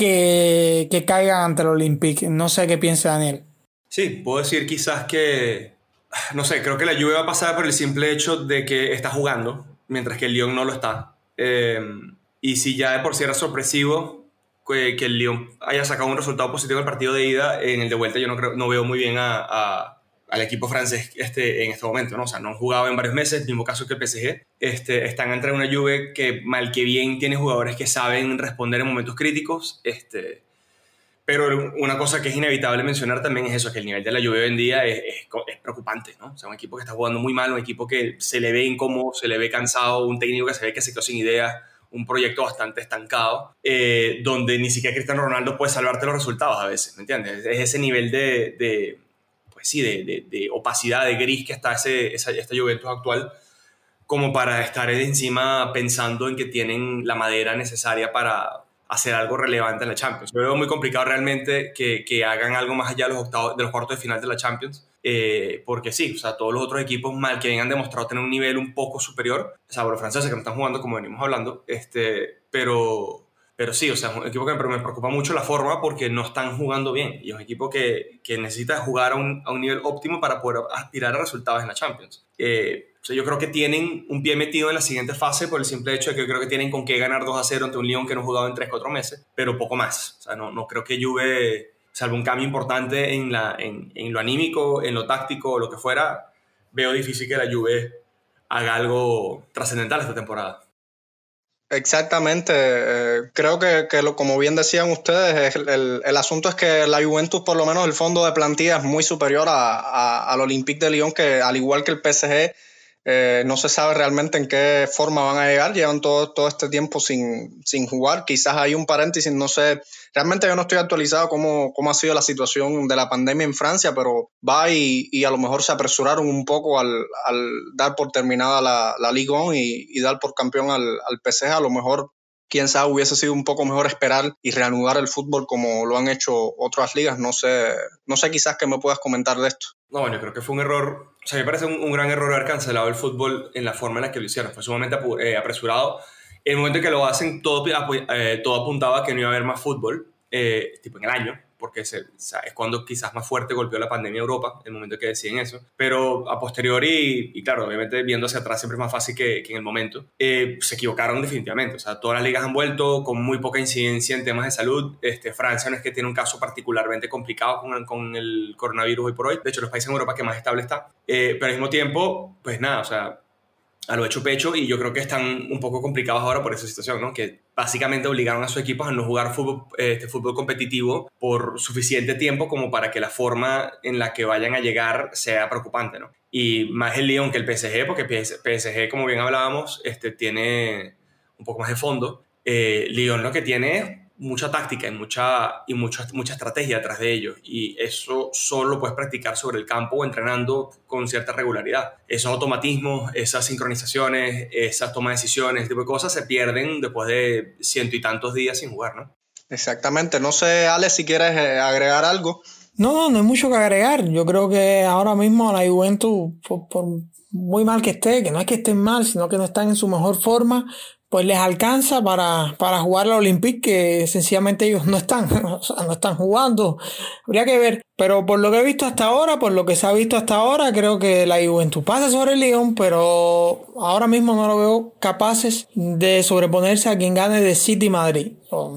que, que caigan ante el Olympique. No sé qué piensa Daniel. Sí, puedo decir quizás que, no sé, creo que la lluvia va a pasar por el simple hecho de que está jugando, mientras que el Lyon no lo está. Eh, y si ya de por sí era sorpresivo que, que, el Lyon haya sacado un resultado positivo en el partido de ida, en el de vuelta yo no, creo, no veo muy bien a al equipo francés este, en este momento, ¿no? O sea, no han jugado en varios meses, mismo caso que el PSG. Este, están entre una Juve que mal que bien tiene jugadores que saben responder en momentos críticos, este, pero una cosa que es inevitable mencionar también es eso, que el nivel de la Juve hoy en día es, es, preocupante, ¿no? O sea, un equipo que está jugando muy mal, un equipo que se le ve incómodo, se le ve cansado, un técnico que se ve que se quedó sin ideas, un proyecto bastante estancado, eh, donde ni siquiera Cristiano Ronaldo puede salvarte los resultados a veces, ¿me entiendes? Es ese nivel de pues sí, de, opacidad, de gris que está ese, esa, esta Juventus actual, como para estar encima pensando en que tienen la madera necesaria para hacer algo relevante en la Champions. Yo veo muy complicado realmente que, que hagan algo más allá de los, octavos, de los cuartos de final de la Champions. Eh, porque sí, o sea, todos los otros equipos mal que han demostrado tener un nivel un poco superior, o sea, los franceses que no están jugando como venimos hablando, este, pero, pero sí, o sea, es un equipo que me, preocupa mucho la forma porque no están jugando bien y es un equipo que, que necesita jugar a un, a un, nivel óptimo para poder aspirar a resultados en la Champions. Eh, o sea, yo creo que tienen un pie metido en la siguiente fase por el simple hecho de que yo creo que tienen con qué ganar 2 a 0 ante un Lyon que no ha jugado en 3-4 meses, pero poco más. O sea, no, no creo que Juve salvo un cambio importante en, la, en, en, lo anímico, en lo táctico, lo que fuera, veo difícil que la Juve haga algo trascendental esta temporada. Exactamente, eh, creo que, que lo, como bien decían ustedes, el, el, el, asunto es que la Juventus, por lo menos el fondo de plantilla es muy superior a, a, al Olympique de Lyon, que al igual que el PSG, eh, no se sabe realmente en qué forma van a llegar, llevan todo, todo este tiempo sin, sin jugar, quizás hay un paréntesis, no sé, realmente yo no estoy actualizado cómo, cómo ha sido la situación de la pandemia en Francia, pero va y, y a lo mejor se apresuraron un poco al, al dar por terminada la, la Ligue 1 y, y, dar por campeón al, al PSG, a lo mejor quién sabe, hubiese sido un poco mejor esperar y reanudar el fútbol como lo han hecho otras ligas. No sé, no sé quizás que me puedas comentar de esto. No, bueno, creo que fue un error, o sea, me parece un, un, gran error haber cancelado el fútbol en la forma en la que lo hicieron. Fue sumamente eh, apresurado. El momento en que lo hacen, todo, eh, todo apuntaba a que no iba a haber más fútbol, eh, tipo en el año porque es cuando quizás más fuerte golpeó la pandemia a Europa, el momento que deciden eso. Pero a posteriori, y, claro, obviamente viendo hacia atrás siempre es más fácil que, en el momento, eh, se equivocaron definitivamente. O sea, todas las ligas han vuelto con muy poca incidencia en temas de salud. Este, Francia no es que tiene un caso particularmente complicado con, con el coronavirus hoy por hoy. De hecho, los países en Europa que más estable está. Pero al mismo tiempo, pues nada, o sea, a lo hecho pecho y yo creo que están un poco complicados ahora por esa situación, ¿no? Que básicamente obligaron a sus equipos a no jugar fútbol, este fútbol competitivo por suficiente tiempo como para que la forma en la que vayan a llegar sea preocupante, ¿no? Y más el Lyon que el PSG, porque PSG, como bien hablábamos, este, tiene un poco más de fondo. Eh, Lyon lo que tiene es mucha táctica y mucha, y mucha, mucha estrategia detrás de ellos. Y eso solo puedes practicar sobre el campo o entrenando con cierta regularidad. Esos automatismos, esas sincronizaciones, esas tomas de decisiones, ese tipo de cosas se pierden después de ciento y tantos días sin jugar, ¿no? Exactamente. No sé, Alex, si quieres agregar algo. No, no hay mucho que agregar. Yo creo que ahora mismo la Juventus, por, por muy mal que esté, que no es que estén mal, sino que no están en su mejor forma, pues les alcanza para, para jugar la Olympique, que sencillamente ellos no están, <laughs> o sea, no están jugando. Habría que ver. Pero por lo que he visto hasta ahora, por lo que se ha visto hasta ahora, creo que la Juventus pasa sobre el Lyon, pero ahora mismo no lo veo capaces de sobreponerse a quien gane de City Madrid.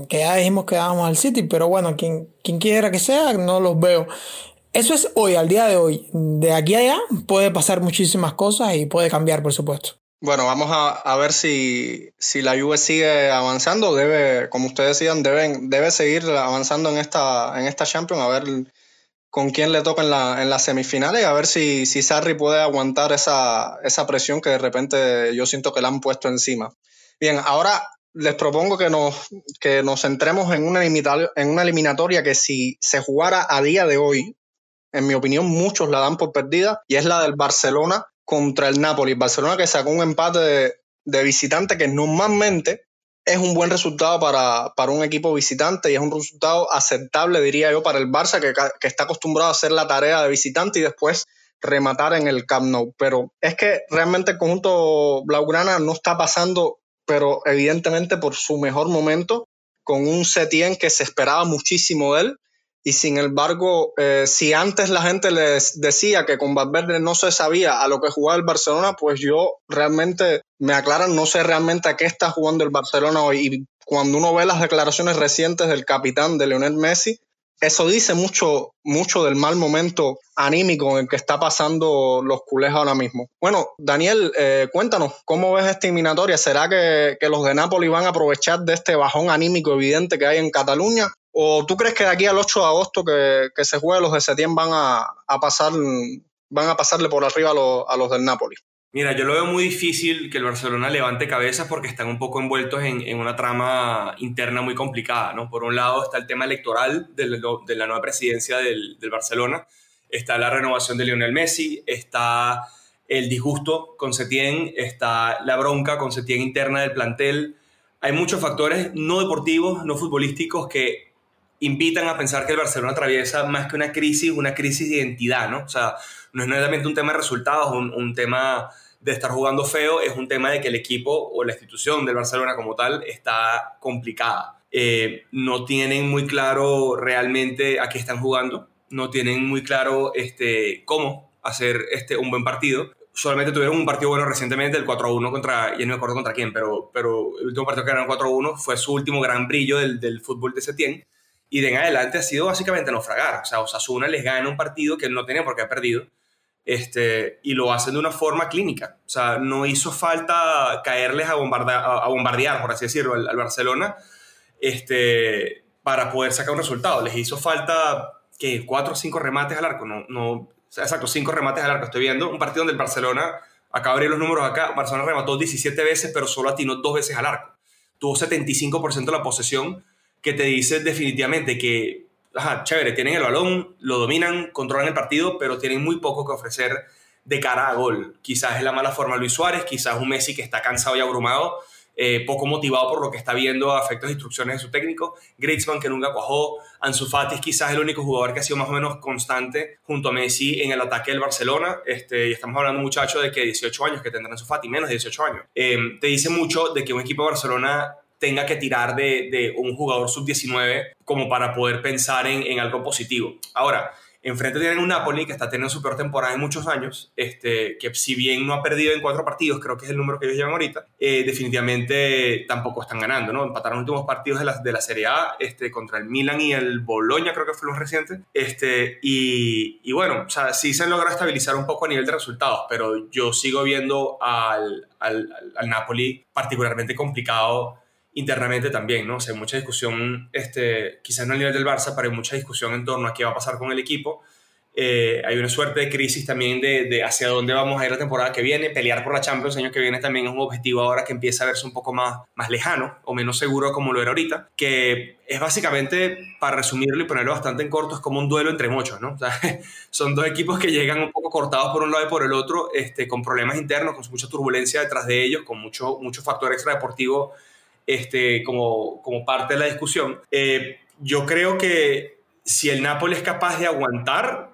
Que ya dijimos que dábamos al City, pero bueno, quien, quien quiera que sea, no los veo. Eso es hoy, al día de hoy. De aquí a allá puede pasar muchísimas cosas y puede cambiar, por supuesto. Bueno, vamos a, a, ver si, si la Juve sigue avanzando. Debe, como ustedes decían, deben, debe seguir avanzando en esta, en esta Champions, a ver con quién le toca en, la, en las semifinales, a ver si, si Sarri puede aguantar esa, esa presión que de repente yo siento que le han puesto encima. Bien, ahora les propongo que nos, que nos centremos en una, en una eliminatoria que si se jugara a día de hoy, en mi opinión, muchos la dan por perdida, y es la del Barcelona contra el Napoli. Barcelona que sacó un empate de, visitante que normalmente es un buen resultado para, para, un equipo visitante y es un resultado aceptable, diría yo, para el Barça que, que, está acostumbrado a hacer la tarea de visitante y después rematar en el Camp Nou. Pero es que realmente el conjunto Blaugrana no está pasando, pero evidentemente por su mejor momento, con un Setien que se esperaba muchísimo de él y sin embargo, eh, si antes la gente les decía que con Valverde no se sabía a lo que jugaba el Barcelona, pues yo realmente me aclaran, no sé realmente a qué está jugando el Barcelona hoy. Y cuando uno ve las declaraciones recientes del capitán de Lionel Messi, eso dice mucho, mucho del mal momento anímico en el que está pasando los culés ahora mismo. Bueno, Daniel, eh, cuéntanos, ¿cómo ves esta eliminatoria? ¿Será que, que los de Napoli van a aprovechar de este bajón anímico evidente que hay en Cataluña? ¿O tú crees que de aquí al 8 de agosto que, que se juegue los de Setién van a, a, pasar, van a pasarle por arriba a, los, a los del Napoli? Mira, yo lo veo muy difícil que el Barcelona levante cabezas porque están un poco envueltos en, en, una trama interna muy complicada, ¿no? Por un lado está el tema electoral de, lo, de la nueva presidencia del, del, Barcelona, está la renovación de Lionel Messi, está el disgusto con Setién, está la bronca con Setién interna del plantel, hay muchos factores no deportivos, no futbolísticos que invitan a pensar que el Barcelona atraviesa más que una crisis, una crisis de identidad, ¿no? O sea, no es netamente un tema de resultados, un, un tema de estar jugando feo, es un tema de que el equipo o la institución del Barcelona como tal está complicada. Eh, no tienen muy claro realmente a qué están jugando, no tienen muy claro este, cómo hacer este, un buen partido solamente tuvieron un partido bueno recientemente, el 4-1 contra, ya no me acuerdo contra quién, pero, pero el último partido que ganaron 4-1 fue su último gran brillo del, del, fútbol de Setién. Y de en adelante ha sido básicamente naufragar. O sea, Osasuna les gana un partido que no tenía por qué haber perdido. Este, y lo hacen de una forma clínica. O sea, no hizo falta caerles a, bombardear, a bombardear por así decirlo, al, Barcelona este, para poder sacar un resultado. Les hizo falta que cuatro o cinco remates al arco. No, no, exacto, cinco remates al arco. Estoy viendo un partido donde el Barcelona, acabo de abrir los números acá, Barcelona remató 17 veces, pero solo atinó dos veces al arco. Tuvo 75% de la posesión, que te dice definitivamente que, ajá, chévere, tienen el balón, lo dominan, controlan el partido, pero tienen muy poco que ofrecer de cara a gol. Quizás es la mala forma Luis Suárez, quizás un Messi que está cansado y abrumado, eh, poco motivado por lo que está viendo a efectos de instrucciones de su técnico. Griezmann, que nunca cuajó. Ansu Fati es quizás el único jugador que ha sido más o menos constante junto a Messi en el ataque del Barcelona. Este, y estamos hablando, muchacho, de que 18 años que tendrá Ansu Fati, menos de 18 años. Eh, te dice mucho de que un equipo de Barcelona tenga que tirar de, de un jugador sub-19 como para poder pensar en, en algo positivo. Ahora, Enfrente tienen un Napoli que está teniendo su peor temporada en muchos años, este, que si bien no ha perdido en cuatro partidos, creo que es el número que ellos llevan ahorita, eh, definitivamente tampoco están ganando, ¿no? Empataron los últimos partidos de la, de la Serie A este, contra el Milan y el Bologna, creo que fue los recientes. Este, y, y bueno, o sea, sí se han logrado estabilizar un poco a nivel de resultados, pero yo sigo viendo al, al, al Napoli particularmente complicado internamente también, ¿no? O sea, hay mucha discusión, este, quizás no a nivel del Barça, pero hay mucha discusión en torno a qué va a pasar con el equipo. Eh, hay una suerte de crisis también de, hacia dónde vamos a ir la temporada que viene. Pelear por la Champions el año que viene también es un objetivo ahora que empieza a verse un poco más, más lejano o menos seguro como lo era ahorita, que es básicamente, para resumirlo y ponerlo bastante en corto, es como un duelo entre muchos, ¿no? <laughs> O sea, son dos equipos que llegan un poco cortados por un lado y por el otro, este, con problemas internos, con mucha turbulencia detrás de ellos, con mucho, mucho factor extradeportivo este, como, como parte de la discusión. Eh, yo creo que si el Napoli es capaz de aguantar,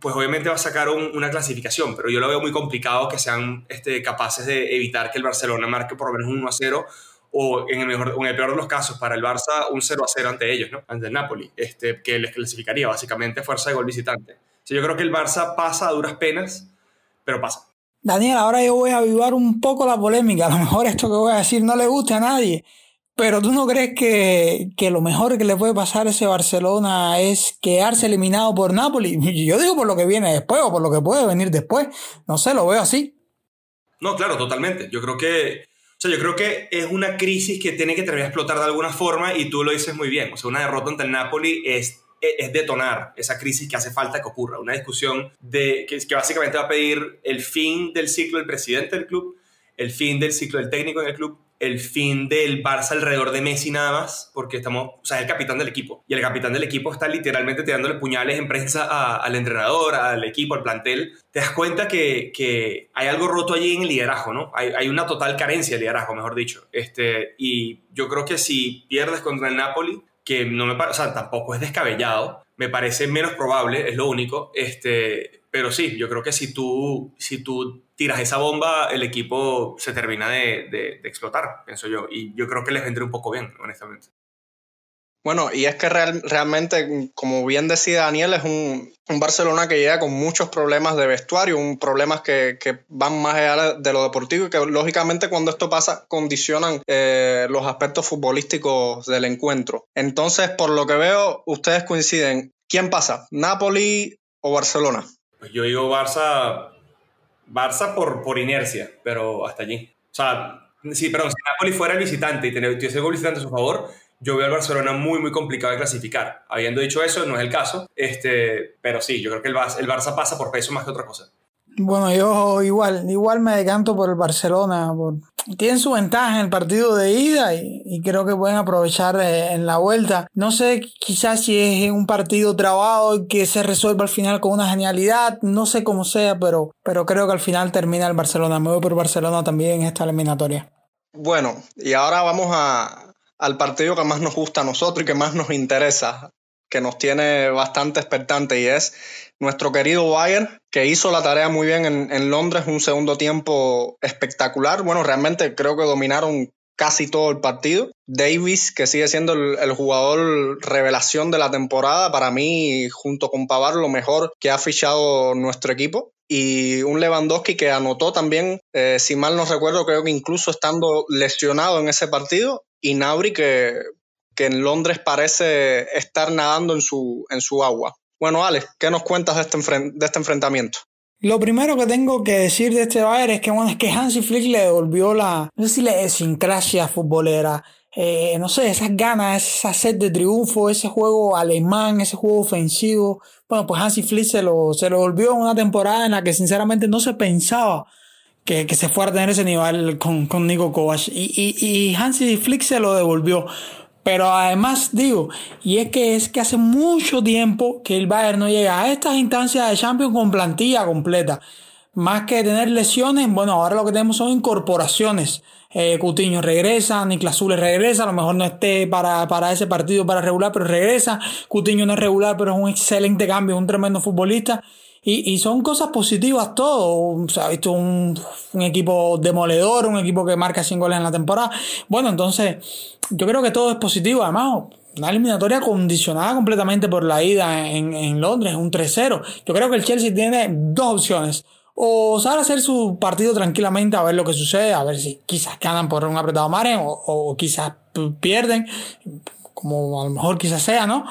pues obviamente va a sacar un, una clasificación, pero yo lo veo muy complicado que sean este, capaces de evitar que el Barcelona marque por lo menos un 1 a 0 o en el, mejor, en el peor de los casos para el Barça un 0 a 0 ante ellos, ¿no? ante el Napoli, este, que les clasificaría básicamente fuerza de gol visitante. O yo creo que el Barça pasa a duras penas, pero pasa. Daniel, ahora yo voy a avivar un poco la polémica. A lo mejor esto que voy a decir no le guste a nadie. Pero tú no crees que, que lo mejor que le puede pasar a ese Barcelona es quedarse eliminado por Napoli. <laughs> Yo digo por lo que viene después o por lo que puede venir después. No sé, lo veo así. No, claro, totalmente. Yo creo que, o sea, yo creo que es una crisis que tiene que terminar de explotar de alguna forma y tú lo dices muy bien. O sea, una derrota ante el Napoli es es detonar esa crisis que hace falta que ocurra. Una discusión de, que, básicamente va a pedir el fin del ciclo del presidente del club, el fin del ciclo del técnico en el club, el fin del Barça alrededor de Messi nada más, porque estamos, o sea, es el capitán del equipo. Y el capitán del equipo está literalmente tirándole puñales en prensa al entrenador, al equipo, al plantel. Te das cuenta que, que, hay algo roto allí en el liderazgo, ¿no? Hay, hay, una total carencia de liderazgo, mejor dicho. Este, y yo creo que si pierdes contra el Napoli, que no me o tampoco es descabellado, me parece menos probable, es lo único, este, pero sí, yo creo que si tú, si tú tiras esa bomba, el equipo se termina de, de, de explotar, pienso yo, y yo creo que les vendré un poco bien, honestamente. Bueno, y es que real, realmente, como bien decía Daniel, es un, un, Barcelona que llega con muchos problemas de vestuario, un, problemas que, que, van más allá de lo deportivo y que lógicamente cuando esto pasa condicionan eh, los aspectos futbolísticos del encuentro. Entonces, por lo que veo, ustedes coinciden. ¿Quién pasa? ¿Napoli o Barcelona? Pues yo digo Barça, Barça por, por inercia, pero hasta allí. O sea, sí, perdón, si Napoli fuera el visitante y tuviese el visitante a su favor, yo veo al Barcelona muy, muy complicado de clasificar. Habiendo dicho eso, no es el caso, este, pero sí, yo creo que el, Barça, el Barça pasa por peso más que otra cosa. Bueno, yo igual, igual me decanto por el Barcelona. Por... Tienen su ventaja en el partido de ida y, y creo que pueden aprovechar eh, en la vuelta. No sé quizás si es un partido trabado y que se resuelva al final con una genialidad, no sé cómo sea, pero, pero creo que al final termina el Barcelona. Me voy por Barcelona también en esta eliminatoria. Bueno, y ahora vamos a, al partido que más nos gusta a nosotros y que más nos interesa, que nos tiene bastante expectante y es nuestro querido Bayern, que hizo la tarea muy bien en, Londres, un segundo tiempo espectacular. Bueno, realmente creo que dominaron casi todo el partido. Davis, que sigue siendo el, el, jugador revelación de la temporada, para mí, junto con Pavar, lo mejor que ha fichado nuestro equipo. Y un Lewandowski que anotó también, eh, si mal no recuerdo, creo que incluso estando lesionado en ese partido. Y Nabri, que, que en Londres parece estar nadando en su, en su agua. Bueno, Alex, ¿qué nos cuentas de este, de este enfrentamiento? Lo primero que tengo que decir de este Bayern es que, bueno, es que Hansi Flick le devolvió la, no sé si la sincrasia futbolera, eh, no sé, esas ganas, esa sed de triunfo, ese juego alemán, ese juego ofensivo. Bueno, pues Hansi Flick se lo, se lo devolvió en una temporada en la que sinceramente no se pensaba que, que se fuera a tener ese nivel con, con Nico Kovac. Y, y, y Hansi Flick se lo devolvió. Pero además digo, y es que es que hace mucho tiempo que el Bayern no llega a estas instancias de Champions con plantilla completa. Más que tener lesiones, bueno, ahora lo que tenemos son incorporaciones. Eh, Cutiño regresa, Niklas Zule regresa, a lo mejor no esté para, para ese partido para regular, pero regresa. Cutiño no es regular, pero es un excelente cambio, un tremendo futbolista. Y, y son cosas positivas todo. Se ha visto un, un, equipo demoledor, un equipo que marca 100 goles en la temporada. Bueno, entonces yo creo que todo es positivo. Además, una eliminatoria condicionada completamente por la ida en, en Londres, un 3-0. Yo creo que el Chelsea tiene dos opciones. O saber hacer su partido tranquilamente a ver lo que sucede, a ver si quizás ganan por un apretado margen o, o quizás pierden, como a lo mejor quizás sea, ¿no?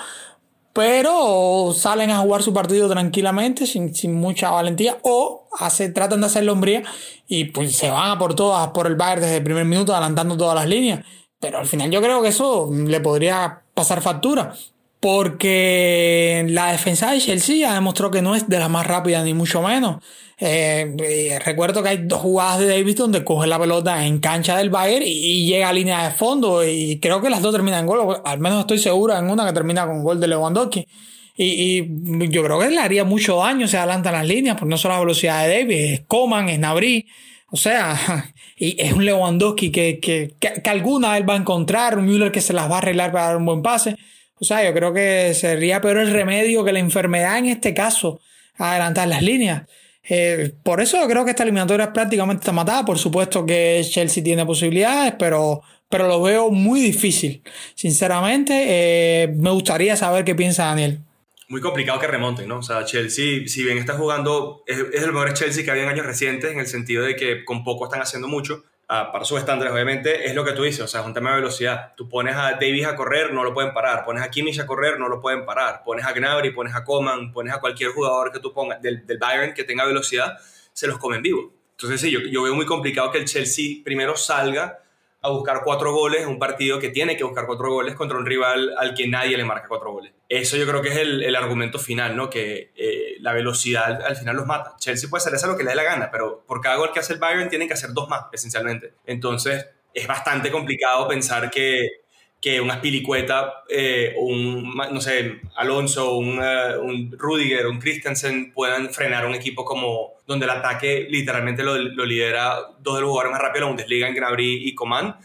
Pero salen a jugar su partido tranquilamente, sin, sin mucha valentía, o hace, tratan de hacer hombría y pues se van a por todas, por el Bayern desde el primer minuto, adelantando todas las líneas. Pero al final yo creo que eso le podría pasar factura, porque la defensa de Chelsea ya demostró que no es de las más rápidas, ni mucho menos. Eh, recuerdo que hay dos jugadas de Davis donde coge la pelota en cancha del Bayern y, llega a línea de fondo y creo que las dos terminan en gol, al menos estoy segura en una que termina con gol de Lewandowski. Y, y yo creo que le haría mucho daño si adelantan las líneas, porque no solo la velocidad de Davis, es Coman, es Nabri. O sea, <laughs> y es un Lewandowski que, que, que, que alguna vez va a encontrar, un Müller que se las va a arreglar para dar un buen pase. O sea, yo creo que sería peor el remedio que la enfermedad en este caso, adelantar las líneas. Eh, por eso creo que esta eliminatoria prácticamente está matada. Por supuesto que Chelsea tiene posibilidades, pero, pero lo veo muy difícil. Sinceramente, eh, me gustaría saber qué piensa Daniel. Muy complicado que remonten, ¿no? O sea, Chelsea, si bien está jugando, es el mejor Chelsea que había en años recientes, en el sentido de que con poco están haciendo mucho para sus estándares, obviamente, es lo que tú dices, o sea, es un tema de velocidad. Tú pones a Davis a correr, no lo pueden parar. Pones a Kimmich a correr, no lo pueden parar. Pones a Gnabry, pones a Coman, pones a cualquier jugador que tú pongas del, del Bayern que tenga velocidad, se los comen vivo. Entonces, sí, yo, yo veo muy complicado que el Chelsea primero salga a buscar cuatro goles en un partido que tiene que buscar cuatro goles contra un rival al que nadie le marca cuatro goles. Eso yo creo que es el, el argumento final, ¿no? Que eh, la velocidad al final los mata. Chelsea puede hacer eso lo que le dé la gana, pero por cada gol que hace el Bayern tienen que hacer dos más, esencialmente. Entonces es bastante complicado pensar que que un Aspilicueta, eh, un, no sé, Alonso, un, uh, un Rudiger, un Christensen puedan frenar un equipo como donde el ataque literalmente lo, lo lidera dos de los jugadores más rápidos de la Bundesliga en Gnabry y Coman,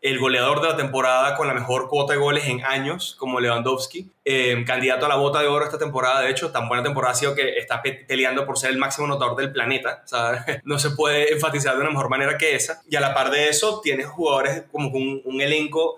el goleador de la temporada con la mejor cuota de goles en años como Lewandowski, eh, candidato a la bota de oro esta temporada, de hecho, tan buena temporada ha sido que está pe peleando por ser el máximo anotador del planeta, <laughs> no se puede enfatizar de una mejor manera que esa, y a la par de eso tienes jugadores como un, un elenco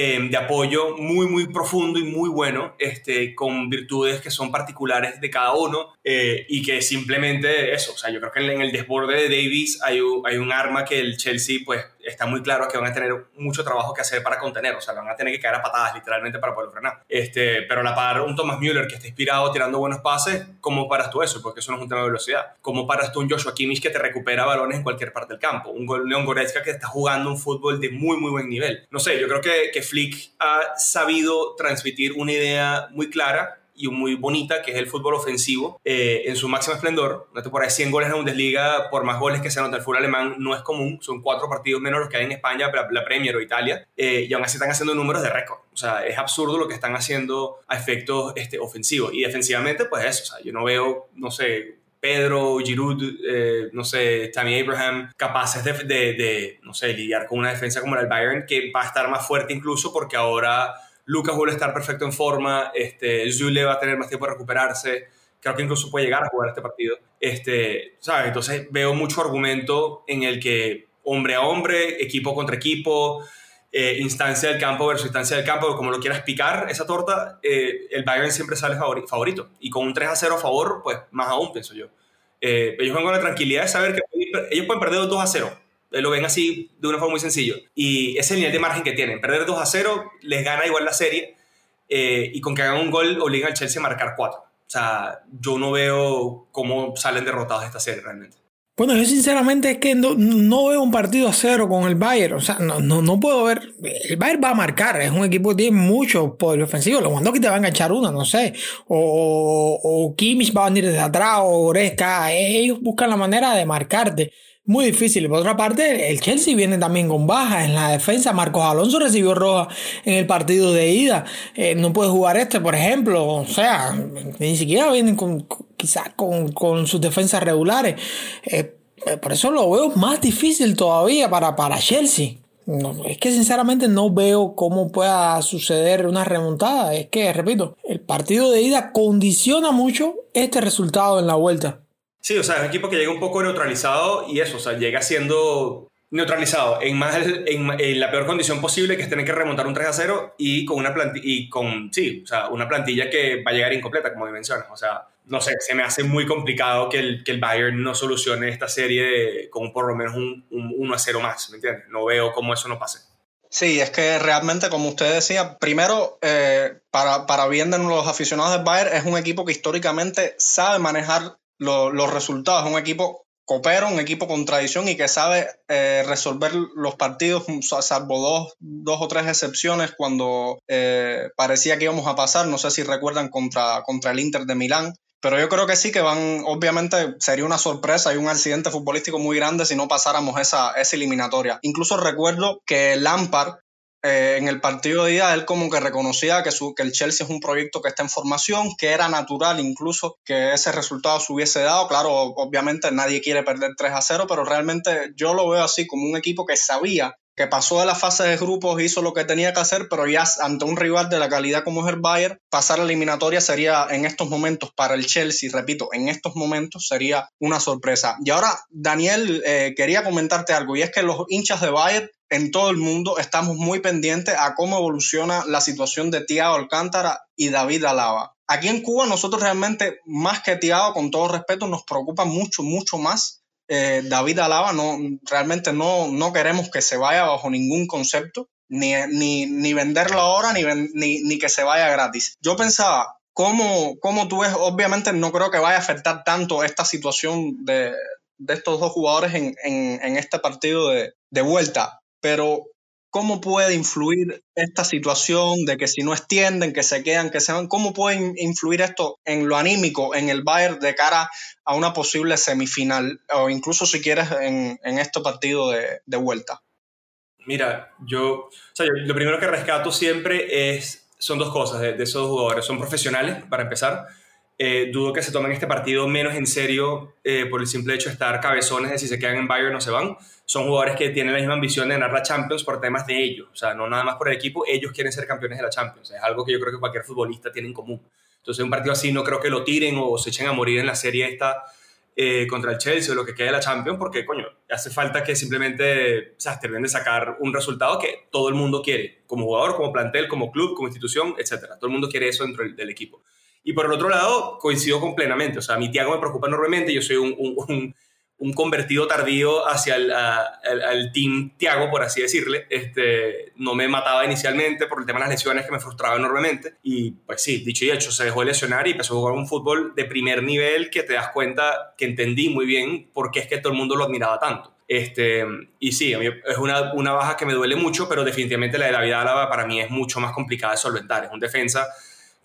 eh, de apoyo muy, muy profundo y muy bueno, este, con virtudes que son particulares de cada uno eh, y que simplemente eso, o sea, yo creo que en el desborde de Davis hay un, hay un arma que el Chelsea pues está muy claro que van a tener mucho trabajo que hacer para contener, o sea, van a tener que caer a patadas literalmente para poder frenar. Este, pero a la par, un Thomas Müller que está inspirado tirando buenos pases, ¿cómo paras tú eso? Porque eso no es un tema de velocidad. ¿Cómo paras tú un Joshua Kimmich que te recupera balones en cualquier parte del campo? Un Leon Goretzka que está jugando un fútbol de muy, muy buen nivel. No sé, yo creo que, que Flick ha sabido transmitir una idea muy clara y muy bonita, que es el fútbol ofensivo eh, en su máximo esplendor. Una temporada de 100 goles en la Bundesliga, por más goles que se anota el fútbol alemán, no es común. Son cuatro partidos menos los que hay en España, la, la Premier o Italia, eh, y aún así están haciendo números de récord. O sea, es absurdo lo que están haciendo a efectos este, ofensivos. Y defensivamente, pues eso, o sea, yo no veo, no sé, Pedro, Giroud, eh, no sé, Tammy Abraham, capaces de, de, no sé, lidiar con una defensa como la del Bayern, que va a estar más fuerte incluso porque ahora Lucas vuelve a estar perfecto en forma, este, Zule va a tener más tiempo de recuperarse, creo que incluso puede llegar a jugar este partido. Este, ¿sabes? Entonces veo mucho argumento en el que hombre a hombre, equipo contra equipo, eh, instancia del campo versus instancia del campo, como lo quieras picar esa torta, eh, el Bayern siempre sale favorito. Y con un 3 a 0 a favor, pues más aún, pienso yo. Eh, ellos van con la tranquilidad de saber que ellos pueden perder 2 a 0. Lo ven así de una forma muy sencilla. Y ese es el nivel de margen que tienen. Perder 2 a 0 les gana igual la serie. y con que hagan un gol obligan al Chelsea a marcar 4. O sea, yo no veo cómo salen derrotados de esta serie realmente. Bueno, yo sinceramente es que no, veo un partido a cero con el Bayern. O sea, no, no, puedo ver. El Bayern va a marcar. Es un equipo que tiene mucho poder ofensivo. Que te va a enganchar una, no sé. O, o Kimmich va a venir desde atrás. O Oresca. Ellos buscan la manera de marcarte. Muy difícil. Por otra parte, el Chelsea viene también con bajas en la defensa. Marcos Alonso recibió roja en el partido de ida. Eh, no puede jugar este, por ejemplo. O sea, ni siquiera vienen con, quizás con, con sus defensas regulares. Eh, por eso lo veo más difícil todavía para, para Chelsea. es que sinceramente no veo cómo pueda suceder una remontada. Es que, repito, el partido de ida condiciona mucho este resultado en la vuelta. Sí, o sea, es un equipo que llega un poco neutralizado y eso, o sea, llega siendo neutralizado en, más, en, la peor condición posible, que es tener que remontar un 3 a 0 y con una plantilla, y con, sí, o sea, una plantilla que va a llegar incompleta, como mencionas. O sea, no sé, se me hace muy complicado que el, que el Bayern no solucione esta serie con por lo menos un, 1 a 0 más, ¿me entiendes? No veo cómo eso no pase. Sí, es que realmente, como usted decía, primero, eh, para, para bien de los aficionados del Bayern, es un equipo que históricamente sabe manejar los resultados, es un equipo copero, un equipo con tradición y que sabe eh, resolver los partidos, salvo dos, dos o tres excepciones cuando eh, parecía que íbamos a pasar. No sé si recuerdan contra, contra el Inter de Milán. Pero yo creo que sí que van, obviamente sería una sorpresa y un accidente futbolístico muy grande si no pasáramos esa, esa eliminatoria. Incluso recuerdo que Lampard eh, en el partido de día él como que reconocía que, su, que el Chelsea es un proyecto que está en formación, que era natural incluso que ese resultado se hubiese dado. Claro, obviamente nadie quiere perder 3 a 0, pero realmente yo lo veo así como un equipo que sabía que pasó de la fase de grupos, hizo lo que tenía que hacer, pero ya ante un rival de la calidad como es el Bayern, pasar a la eliminatoria sería en estos momentos para el Chelsea, repito, en estos momentos sería una sorpresa. Y ahora, Daniel, eh, quería comentarte algo, y es que los hinchas de Bayern en todo el mundo estamos muy pendientes a cómo evoluciona la situación de Thiago Alcántara y David Alaba. Aquí en Cuba nosotros realmente, más que Thiago, con todo respeto, nos preocupa mucho, mucho más eh, David Alaba, no, realmente no, no queremos que se vaya bajo ningún concepto, ni, ni, venderlo ahora, ni, ni, que se vaya gratis. Yo pensaba, ¿cómo, ¿cómo, tú ves? Obviamente no creo que vaya a afectar tanto esta situación de, estos dos jugadores en, en, este partido de, de vuelta, pero ¿Cómo puede influir esta situación de que si no extienden, que se quedan, que se van? ¿Cómo puede influir esto en lo anímico, en el Bayern de cara a una posible semifinal o incluso si quieres en, en este partido de, de, vuelta? Mira, yo, o sea, lo primero que rescato siempre es, son dos cosas de, de esos jugadores. Son profesionales, para empezar. Eh, dudo que se tomen este partido menos en serio eh, por el simple hecho de estar cabezones de si se quedan en Bayern o se van. Son jugadores que tienen la misma ambición de ganar la Champions por temas de ellos. O sea, no nada más por el equipo, ellos quieren ser campeones de la Champions. Es algo que yo creo que cualquier futbolista tiene en común. Entonces, un partido así no creo que lo tiren o se echen a morir en la serie esta eh, contra el Chelsea o lo que quede de la Champions, porque, coño, hace falta que simplemente o sea, terminen de sacar un resultado que todo el mundo quiere, como jugador, como plantel, como club, como institución, etc. Todo el mundo quiere eso dentro del equipo. Y por el otro lado, coincido con plenamente. O sea, mi Tiago me preocupa enormemente. Yo soy un, un, un, convertido tardío hacia el al team Tiago, por así decirle. Este, no me mataba inicialmente por el tema de las lesiones que me frustraba enormemente. Y pues sí, dicho y hecho, se dejó de lesionar y empezó a jugar un fútbol de primer nivel que te das cuenta que entendí muy bien por qué es que todo el mundo lo admiraba tanto. Este, y sí, a mí es una, una baja que me duele mucho, pero definitivamente la de David Álava para mí es mucho más complicada de solventar. Es un defensa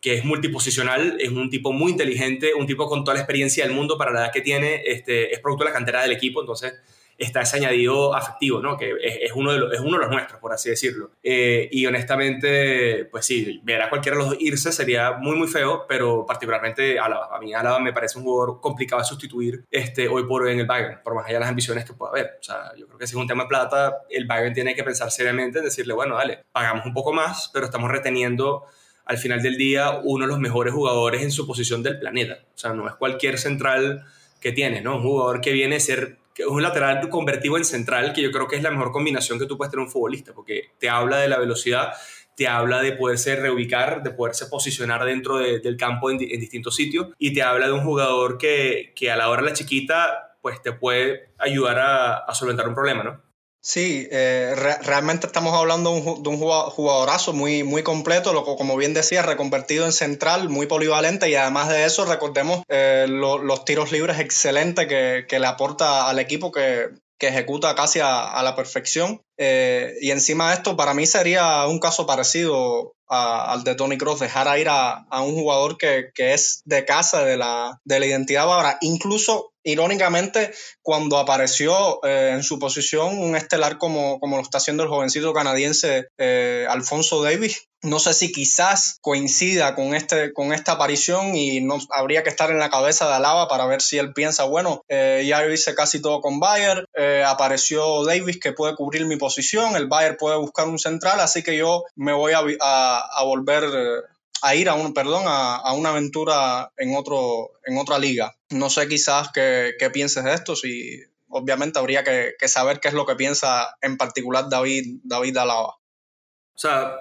que es multiposicional, es un tipo muy inteligente, un tipo con toda la experiencia del mundo para la edad que tiene, este, es producto de la cantera del equipo, entonces está ese añadido afectivo, ¿no? Que es, uno, de los, es uno de los nuestros, por así decirlo. Eh, y honestamente, pues sí, ver a cualquiera de los irse sería muy, muy feo, pero particularmente Álava. A mí Álava me parece un jugador complicado de sustituir este, hoy por hoy en el Bayern, por más allá de las ambiciones que pueda haber. O sea, yo creo que si es un tema de plata, el Bayern tiene que pensar seriamente en decirle, bueno, dale, pagamos un poco más, pero estamos reteniendo al final del día uno de los mejores jugadores en su posición del planeta. O sea, no es cualquier central que tiene, ¿no? Un jugador que viene a ser un lateral convertido en central, que yo creo que es la mejor combinación que tú puedes tener un futbolista, porque te habla de la velocidad, te habla de poderse reubicar, de poderse posicionar dentro del campo en, distintos sitios, y te habla de un jugador que, que, a la hora de la chiquita, pues te puede ayudar a, a solventar un problema, ¿no? Sí, eh, realmente estamos hablando de un, jugadorazo muy, muy completo, lo, como bien decía, reconvertido en central, muy polivalente y además de eso recordemos eh, los tiros libres excelentes que, que, le aporta al equipo que, que ejecuta casi a, la perfección. Eh, y encima de esto, para mí sería un caso parecido al de Tony Cross, dejar a ir a, un jugador que, es de casa de la, de la identidad bávara. Incluso, irónicamente, cuando apareció eh, en su posición un estelar como, como lo está haciendo el jovencito canadiense eh, Alfonso Davis, no sé si quizás coincida con, este, con esta aparición y no habría que estar en la cabeza de Alaba para ver si él piensa, bueno, eh, ya hice casi todo con Bayer, apareció Davis que puede cubrir mi posición, el Bayer puede buscar un central, así que yo me voy a, a, volver a ir a un, perdón, a, una aventura en, otro, en otra liga. No sé quizás qué, qué pienses de esto, si obviamente habría que, saber qué es lo que piensa en particular David, David Alaba. O sea,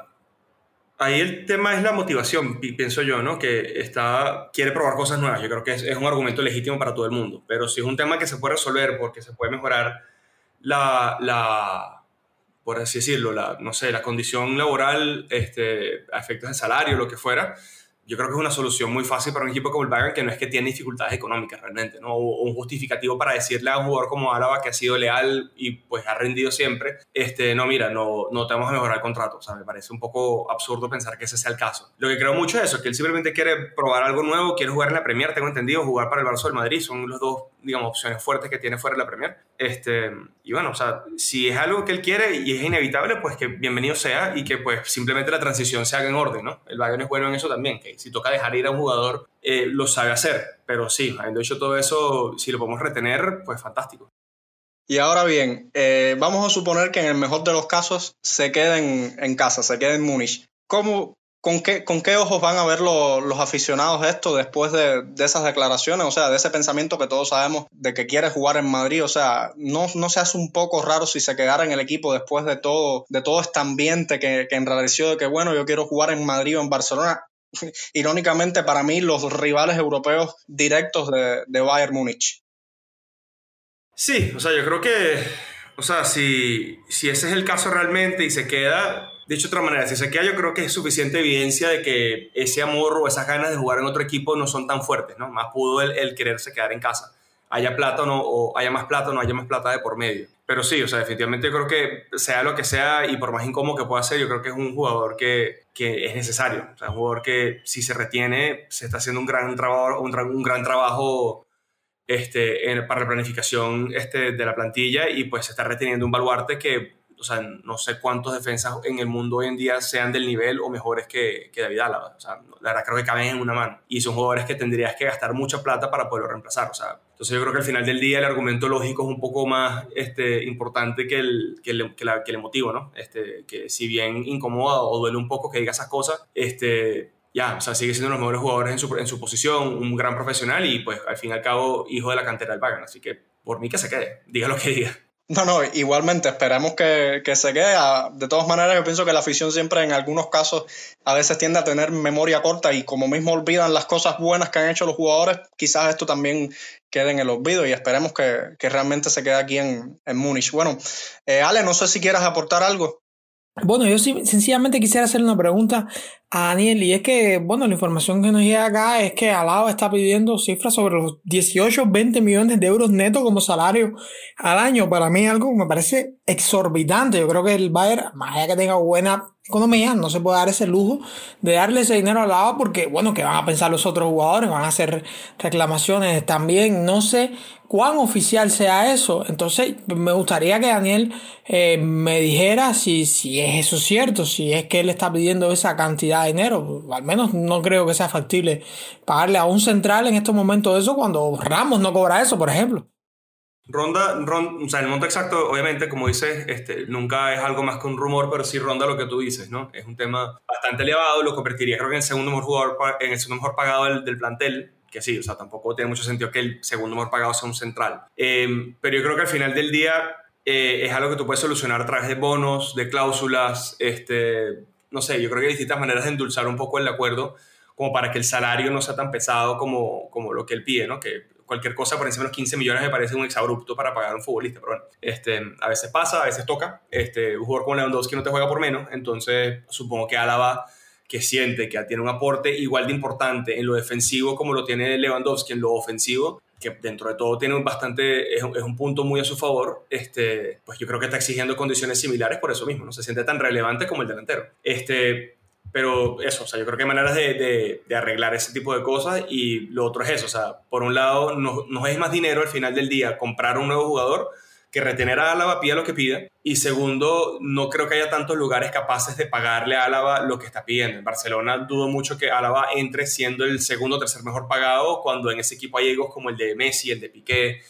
ahí el tema es la motivación, pienso yo, ¿no? Que está, quiere probar cosas nuevas. Yo creo que es, es, un argumento legítimo para todo el mundo. Pero si es un tema que se puede resolver porque se puede mejorar la, la por así decirlo, la, no sé, la condición laboral, este, a efectos de salario, lo que fuera, yo creo que es una solución muy fácil para un equipo como el Bayern que no es que tiene dificultades económicas realmente, ¿no? O un justificativo para decirle a un jugador como Álava que ha sido leal y pues ha rendido siempre, este, no, mira, no, no te vamos a mejorar el contrato. O sea, me parece un poco absurdo pensar que ese sea el caso. Lo que creo mucho es eso, que él simplemente quiere probar algo nuevo, quiere jugar en la Premier, tengo entendido, jugar para el Barça del Madrid, son los dos, digamos, opciones fuertes que tiene fuera de la Premier. Este, y bueno, o sea, si es algo que él quiere y es inevitable, pues que bienvenido sea y que pues simplemente la transición se haga en orden, ¿no? El Bayern es bueno en eso también, que si toca dejar ir a un jugador, eh, lo sabe hacer. Pero sí, habiendo hecho todo eso, si lo podemos retener, pues fantástico. Y ahora bien, eh, vamos a suponer que en el mejor de los casos se queden en casa, se queden en Múnich. ¿Cómo, con, qué, ¿Con qué ojos van a ver los aficionados esto después de, esas declaraciones? O sea, de ese pensamiento que todos sabemos de que quiere jugar en Madrid. O sea, ¿no, no se hace un poco raro si se quedara en el equipo después de todo, de todo este ambiente que, que enrareció de que, bueno, yo quiero jugar en Madrid o en Barcelona? <laughs> irónicamente para mí, los rivales europeos directos de, de Bayern Múnich. Sí, o sea, yo creo que, o sea, si, si ese es el caso realmente y se queda, dicho de otra manera, si se queda, yo creo que es suficiente evidencia de que ese amor o esas ganas de jugar en otro equipo no son tan fuertes, ¿no? Más pudo el, quererse quedar en casa. Haya plata o no, o haya más plata o no haya más plata de por medio. Pero sí, o sea, definitivamente yo creo que sea lo que sea y por más incómodo que pueda ser, yo creo que es un jugador que, que es necesario. O sea, un jugador que si se retiene, se está haciendo un gran trabajo, un gran trabajo este, para la planificación este, de la plantilla y pues se está reteniendo un baluarte que, o sea, no sé cuántos defensas en el mundo hoy en día sean del nivel o mejores que, que David Álava. O sea, la verdad creo que caben en una mano. Y son jugadores que tendrías que gastar mucha plata para poderlo reemplazar. O sea, entonces yo creo que al final del día el argumento lógico es un poco más este, importante que el, que, el, que, la, que el emotivo, ¿no? Este, que si bien incomoda o duele un poco que diga esas cosas, este, ya, o sea, sigue siendo uno de los mejores jugadores en su, en su posición, un gran profesional y pues al fin y al cabo hijo de la cantera del Bayern. Así que por mí que se quede, diga lo que diga. No, no, igualmente, esperemos que, que, se quede. Ah, de todas maneras, yo pienso que la afición siempre en algunos casos a veces tiende a tener memoria corta y como mismo olvidan las cosas buenas que han hecho los jugadores, quizás esto también quede en el olvido y esperemos que, que realmente se quede aquí en, en Múnich. Bueno, eh, Ale, no sé si quieras aportar algo. Bueno, yo sencillamente quisiera hacer una pregunta a Daniel, y es que, bueno, la información que nos llega acá es que Alaba está pidiendo cifras sobre los 18, 20 millones de euros netos como salario al año. Para mí algo que me parece exorbitante. Yo creo que el Bayern, más allá que tenga buena economía, no se puede dar ese lujo de darle ese dinero a Alaba porque, bueno, que van a pensar los otros jugadores, van a hacer reclamaciones también. No sé cuán oficial sea eso. Entonces, me gustaría que Daniel eh, me dijera si, si es eso cierto, si es que él está pidiendo esa cantidad de dinero. Al menos no creo que sea factible pagarle a un central en estos momentos eso cuando Ramos no cobra eso, por ejemplo. Ronda, o sea, el monto exacto, obviamente, como dices, este, nunca es algo más que un rumor, pero sí ronda lo que tú dices, ¿no? Es un tema bastante elevado, lo convertiría creo que en el segundo mejor jugador, en el segundo mejor pagado del, del plantel, que sí, o sea, tampoco tiene mucho sentido que el segundo mejor pagado sea un central. Eh, pero yo creo que al final del día eh, es algo que tú puedes solucionar a través de bonos, de cláusulas, este, no sé, yo creo que hay distintas maneras de endulzar un poco el acuerdo como para que el salario no sea tan pesado como, como lo que él pide, ¿no? Que cualquier cosa por encima de los 15 millones me parece un exabrupto para pagar a un futbolista, pero bueno, este, a veces pasa, a veces toca. Este, un jugador como Lewandowski no te juega por menos, entonces supongo que Álava que siente que tiene un aporte igual de importante en lo defensivo como lo tiene Lewandowski en lo ofensivo, que dentro de todo tiene bastante, es, un punto muy a su favor, este, pues yo creo que está exigiendo condiciones similares por eso mismo, no se siente tan relevante como el delantero. Este, pero eso, o sea, yo creo que hay maneras de, de, arreglar ese tipo de cosas y lo otro es eso, o sea, por un lado, no, no es más dinero al final del día comprar un nuevo jugador, que retener a Álava pida lo que pida. Y segundo, no creo que haya tantos lugares capaces de pagarle a Álava lo que está pidiendo. En Barcelona dudo mucho que Álava entre siendo el segundo o tercer mejor pagado cuando en ese equipo hay egos como el de Messi, el de Piqué,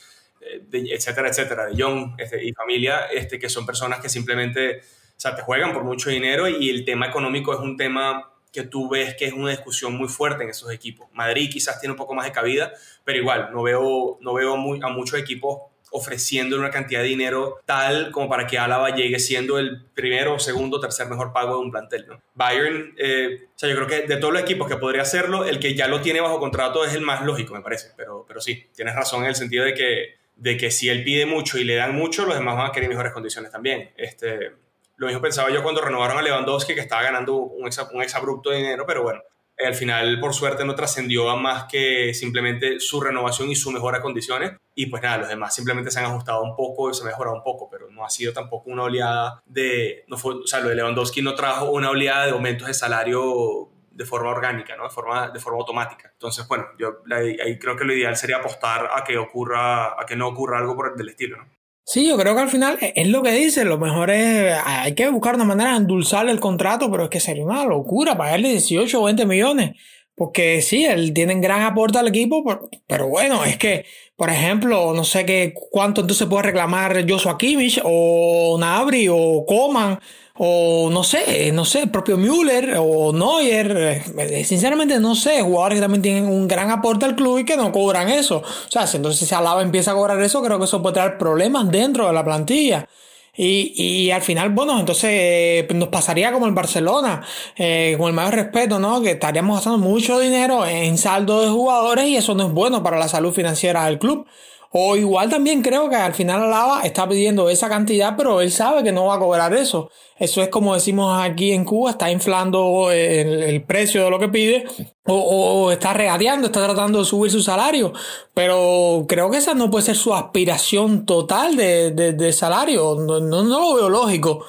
eh, etcétera, etcétera, de Young este, y familia, este, que son personas que simplemente o sea, te juegan por mucho dinero y el tema económico es un tema que tú ves que es una discusión muy fuerte en esos equipos. Madrid quizás tiene un poco más de cabida, pero igual no veo, no veo muy, a muchos equipos ofreciendo una cantidad de dinero tal como para que Álava llegue siendo el primero, segundo, tercer mejor pago de un plantel. ¿no? Bayern, eh, o sea, yo creo que de todos los equipos que podría hacerlo, el que ya lo tiene bajo contrato es el más lógico, me parece. Pero, pero sí, tienes razón en el sentido de que, de que si él pide mucho y le dan mucho, los demás van a querer mejores condiciones también. Este, lo mismo pensaba yo cuando renovaron a Lewandowski, que estaba ganando un, un exabrupto de dinero, pero bueno, al final, por suerte, no trascendió a más que simplemente su renovación y su mejora de condiciones. Y pues nada, los demás simplemente se han ajustado un poco y se han mejorado un poco, pero no ha sido tampoco una oleada de. No fue, o sea, lo de Lewandowski no trajo una oleada de aumentos de salario de forma orgánica, ¿no? de, forma, de forma automática. Entonces, bueno, yo ahí creo que lo ideal sería apostar a que ocurra, a que no ocurra algo por el del estilo, ¿no? Sí, yo creo que al final es lo que dice, lo mejor es, hay que buscar una manera de endulzarle el contrato, pero es que sería una locura pagarle 18 o 20 millones. Porque sí, él tiene gran aporte al equipo, pero, bueno, es que, por ejemplo, no sé qué cuánto entonces puede reclamar Joshua Kimmich o Nabri o Coman o no sé, no sé, el propio Müller o Neuer, eh, sinceramente no sé, jugadores que también tienen un gran aporte al club y que no cobran eso. O sea, si entonces si Alaba empieza a cobrar eso, creo que eso puede traer problemas dentro de la plantilla. Y, y al final, bueno, entonces eh, nos pasaría como el Barcelona, eh, con el mayor respeto, ¿no? Que estaríamos gastando mucho dinero en saldo de jugadores y eso no es bueno para la salud financiera del club. O igual también creo que al final Alaba está pidiendo esa cantidad, pero él sabe que no va a cobrar eso. Eso es como decimos aquí en Cuba, está inflando el, precio de lo que pide o, está regateando, está tratando de subir su salario. Pero creo que esa no puede ser su aspiración total de, salario. No, no, lo veo lógico.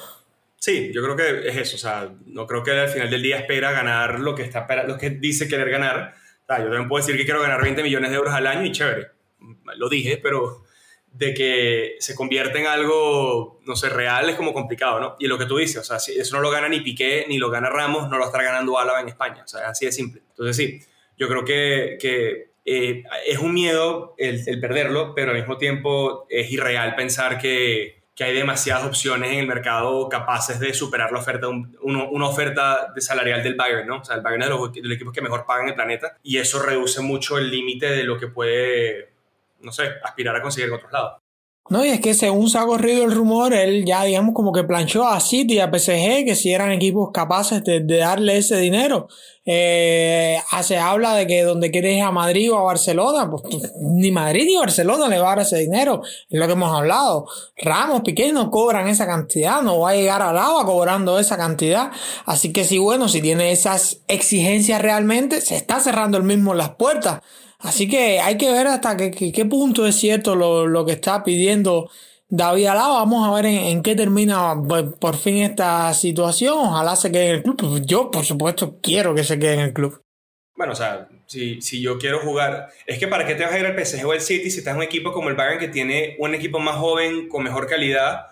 Sí, yo creo que es eso. O sea, no creo que al final del día espera ganar lo que, está, lo que dice querer ganar. yo también puedo decir que quiero ganar 20 millones de euros al año y chévere lo dije, pero de que se convierte en algo, no sé, real es como complicado, ¿no? Y lo que tú dices, o sea, si eso no lo gana ni Piqué, ni lo gana Ramos, no lo está ganando Álava en España, o sea, así de simple. Entonces sí, yo creo que, que eh, es un miedo el, perderlo, pero al mismo tiempo es irreal pensar que, que, hay demasiadas opciones en el mercado capaces de superar la oferta, una oferta de salarial del Bayern, ¿no? O sea, el Bayern es de los, de los equipos que mejor pagan el planeta y eso reduce mucho el límite de lo que puede no sé, aspirar a conseguir en otros lados. No, y es que según se ha corrido el rumor, él ya, digamos, como que planchó a City y a PSG, que si eran equipos capaces de, darle ese dinero. Eh, se habla de que donde quieres a Madrid o a Barcelona, pues ni Madrid ni Barcelona le va a dar ese dinero, es lo que hemos hablado. Ramos, Piqué no cobran esa cantidad, no va a llegar a Lava cobrando esa cantidad. Así que si bueno, si tiene esas exigencias realmente, se está cerrando el mismo las puertas. Así que hay que ver hasta qué, punto es cierto lo, que está pidiendo David Alaba. Vamos a ver en, qué termina pues, por, fin esta situación. Ojalá se quede en el club. Pues yo, por supuesto, quiero que se quede en el club. Bueno, o sea, si, si yo quiero jugar, es que para qué te vas a ir al PSG o al City si estás en un equipo como el Bayern que tiene un equipo más joven, con mejor calidad.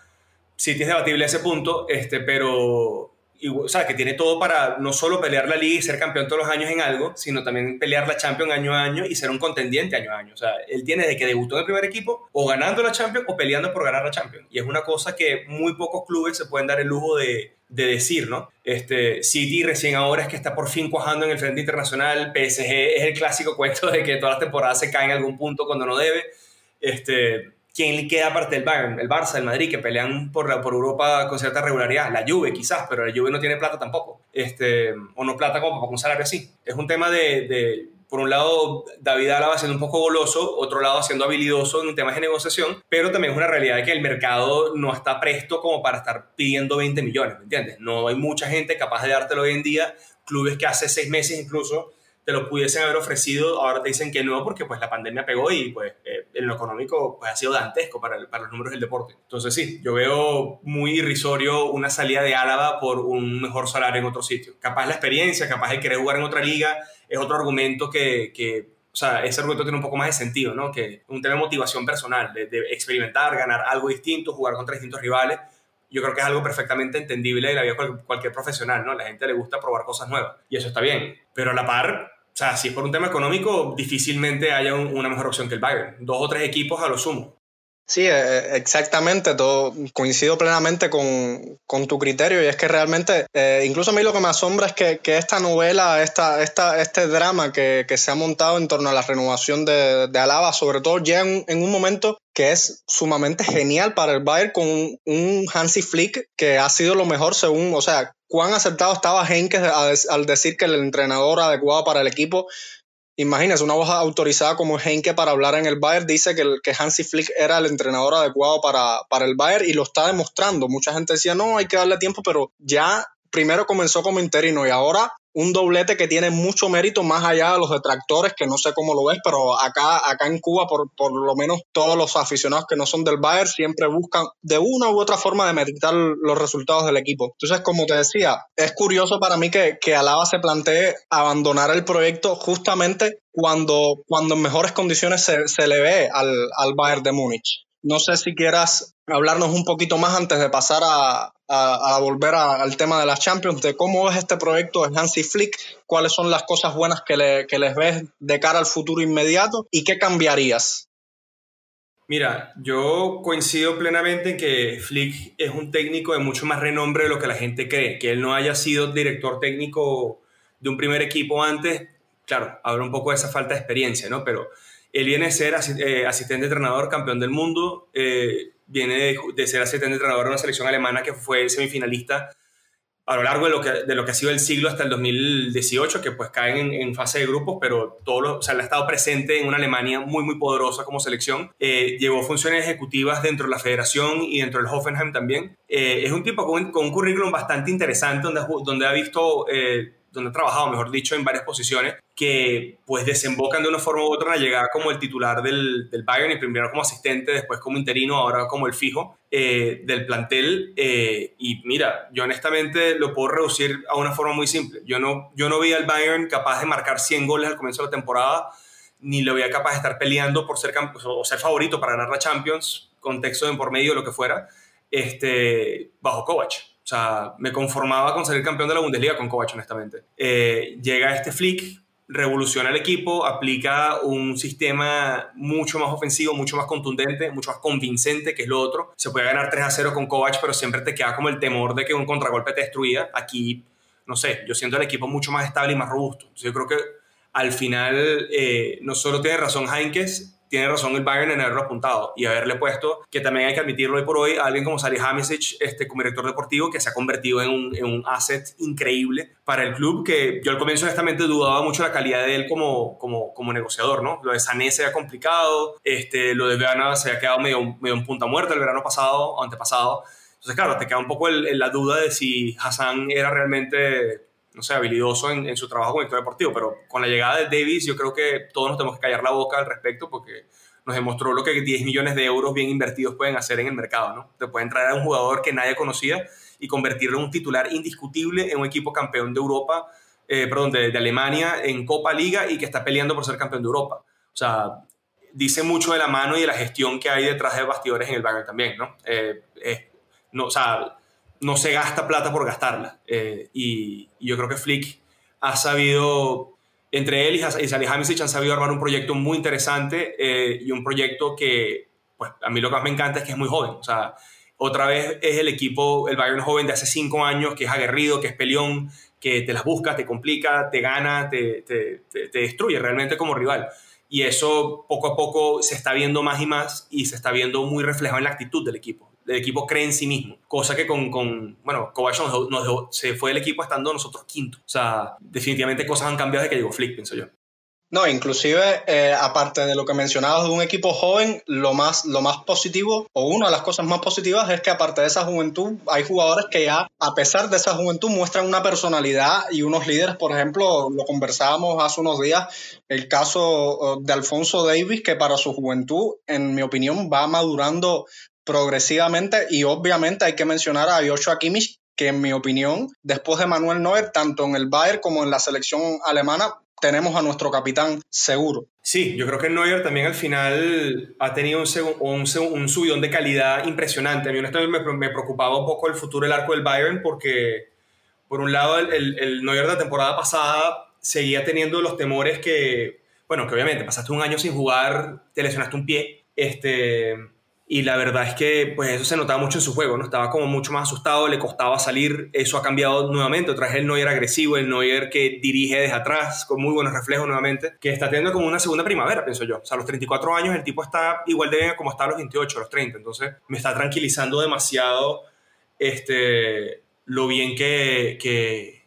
City es debatible ese punto, este, pero o sea, que tiene todo para no solo pelear la liga y ser campeón todos los años en algo, sino también pelear la Champions año a año y ser un contendiente año a año. O sea, él tiene de que debutó en el primer equipo o ganando la Champions o peleando por ganar la Champions. Y es una cosa que muy pocos clubes se pueden dar el lujo de, de decir, ¿no? Este, City recién ahora es que está por fin cuajando en el frente internacional, PSG es el clásico cuento de que todas las temporadas se caen en algún punto cuando no debe. Este, ¿Quién le queda aparte del Bayern? El Barça, el Madrid, que pelean por, por Europa con cierta regularidad. La Juve, quizás, pero la Juve no tiene plata tampoco. Este, o no plata como para un salario así. Es un tema de, de por un lado, David Álava siendo un poco goloso, otro lado siendo habilidoso en temas de negociación, pero también es una realidad de que el mercado no está presto como para estar pidiendo 20 millones, ¿me entiendes? No hay mucha gente capaz de dártelo hoy en día, clubes que hace seis meses incluso te lo pudiesen haber ofrecido, ahora te dicen que no porque pues la pandemia pegó y pues eh, en lo económico pues ha sido dantesco para, para los números del deporte. Entonces sí, yo veo muy irrisorio una salida de Álava por un mejor salario en otro sitio. Capaz la experiencia, capaz de querer jugar en otra liga, es otro argumento que, que o sea, ese argumento tiene un poco más de sentido, ¿no? Que un tema de motivación personal, de, de experimentar, ganar algo distinto, jugar contra distintos rivales yo creo que es algo perfectamente entendible de la vida de cualquier profesional, ¿no? La gente le gusta probar cosas nuevas y eso está bien. Pero a la par, o sea, si es por un tema económico, difícilmente haya una mejor opción que el Bayern. Dos o tres equipos a lo sumo. Sí, eh, exactamente, todo, coincido plenamente con, con, tu criterio y es que realmente, eh, incluso a mí lo que me asombra es que, que esta novela, esta, esta, este drama que, que, se ha montado en torno a la renovación de, de Alaba, sobre todo en, en, un momento que es sumamente genial para el Bayern con un, un Hansi Flick que ha sido lo mejor según, o sea, cuán aceptado estaba Henkes al decir que el entrenador adecuado para el equipo Imagínese, una voz autorizada como Henke para hablar en el Bayern dice que, que Hansi Flick era el entrenador adecuado para, para el Bayern y lo está demostrando. Mucha gente decía, no, hay que darle tiempo, pero ya primero comenzó como interino y ahora un doblete que tiene mucho mérito más allá de los detractores, que no sé cómo lo ves, pero acá, acá en Cuba, por, por lo menos todos los aficionados que no son del Bayern siempre buscan de una u otra forma de meditar los resultados del equipo. Entonces, como te decía, es curioso para mí que, que Alaba se plantee abandonar el proyecto justamente cuando, cuando en mejores condiciones se, se le ve al, al Bayern de Múnich. No sé si quieras hablarnos un poquito más antes de pasar a, a, volver al tema de las Champions, de cómo es este proyecto de Hansi Flick, cuáles son las cosas buenas que, le, que les ves de cara al futuro inmediato y qué cambiarías. Mira, yo coincido plenamente en que Flick es un técnico de mucho más renombre de lo que la gente cree, que él no haya sido director técnico de un primer equipo antes, claro, habla un poco de esa falta de experiencia, ¿no? Pero él viene a ser eh, asistente entrenador, campeón del mundo, eh, viene de, ser asistente entrenador de una selección alemana que fue semifinalista a lo largo de lo que, de lo que ha sido el siglo hasta el 2018, que pues caen en, fase de grupos, pero todo lo, o sea, él ha estado presente en una Alemania muy, muy poderosa como selección. Eh, llevó funciones ejecutivas dentro de la federación y dentro del Hoffenheim también. es un tipo con, con, un currículum bastante interesante, donde, donde ha visto donde ha trabajado, mejor dicho, en varias posiciones, que pues desembocan de una forma u otra en la llegada como el titular del, del Bayern, y primero como asistente, después como interino, ahora como el fijo eh, del plantel. Eh, y mira, yo honestamente lo puedo reducir a una forma muy simple. Yo no, yo no vi al Bayern capaz de marcar 100 goles al comienzo de la temporada, ni lo veía capaz de estar peleando por ser, o ser favorito para ganar la Champions, contexto de por medio, lo que fuera, este, bajo Kovac. O sea, me conformaba con salir campeón de la Bundesliga con Kovac, honestamente. Eh, llega este Flick, revoluciona el equipo, aplica un sistema mucho más ofensivo, mucho más contundente, mucho más convincente, que es lo otro. Se puede ganar 3 a 0 con Kovac, pero siempre te queda como el temor de que un contragolpe te destruya. Aquí, no sé, yo siento el equipo mucho más estable y más robusto. Entonces, yo creo que al final eh, no solo tiene razón Heinkes, tiene razón el Bayern en haberlo apuntado y haberle puesto, que también hay que admitirlo hoy por hoy, alguien como Sally Hamisic este, como director deportivo, que se ha convertido en un, en un, asset increíble para el club, que yo al comienzo honestamente dudaba mucho la calidad de él como, como, como negociador, ¿no? Lo de Sané se ha complicado, este, lo de Veana se ha quedado medio, medio en punta muerta el verano pasado antepasado. Entonces, claro, te queda un poco la duda de si Hassan era realmente no sé, habilidoso en, en, su trabajo como director deportivo, pero con la llegada de Davis yo creo que todos nos tenemos que callar la boca al respecto porque nos demostró lo que 10 millones de euros bien invertidos pueden hacer en el mercado, ¿no? Te pueden traer a un jugador que nadie conocía y convertirlo en un titular indiscutible en un equipo campeón de Europa, eh, perdón, de, Alemania en Copa Liga y que está peleando por ser campeón de Europa. O sea, dice mucho de la mano y de la gestión que hay detrás de bastidores en el Bayern también, ¿no? Eh, no o sea, no se gasta plata por gastarla. Eh, y, yo creo que Flick ha sabido, entre él y, y Salihamidzic han sabido armar un proyecto muy interesante eh, y un proyecto que, pues a mí lo que más me encanta es que es muy joven. O sea, otra vez es el equipo, el Bayern joven de hace cinco años, que es aguerrido, que es peleón, que te las busca, te complica, te gana, te, te destruye realmente como rival. Y eso poco a poco se está viendo más y más y se está viendo muy reflejado en la actitud del equipo el equipo cree en sí mismo, cosa que con, con bueno, Kovac nos, se fue el equipo estando nosotros quinto. O sea, definitivamente cosas han cambiado desde que llegó Flick, pienso yo. No, inclusive, eh, aparte de lo que mencionabas de un equipo joven, lo más, lo más positivo, o una de las cosas más positivas es que aparte de esa juventud, hay jugadores que ya, a pesar de esa juventud, muestran una personalidad y unos líderes, por ejemplo, lo conversábamos hace unos días, el caso de Alfonso Davis, que para su juventud, en mi opinión, va madurando progresivamente y obviamente hay que mencionar a Joshua Kimmich que en mi opinión, después de Manuel Neuer, tanto en el Bayern como en la selección alemana, tenemos a nuestro capitán seguro. Sí, yo creo que Neuer también al final ha tenido un, un, subidón de calidad impresionante. A mí honestamente me, me, preocupaba un poco el futuro del arco del Bayern porque, por un lado, el, el, el Neuer de la temporada pasada seguía teniendo los temores que, bueno, que obviamente pasaste un año sin jugar, te lesionaste un pie, este, y la verdad es que pues eso se notaba mucho en su juego, ¿no? Estaba como mucho más asustado, le costaba salir, eso ha cambiado nuevamente, otra vez el Neuer agresivo, el Neuer que dirige desde atrás, con muy buenos reflejos nuevamente, que está teniendo como una segunda primavera, pienso yo. O sea, a los 34 años el tipo está igual de bien como está a los 28, a los 30, entonces me está tranquilizando demasiado este, lo bien que, que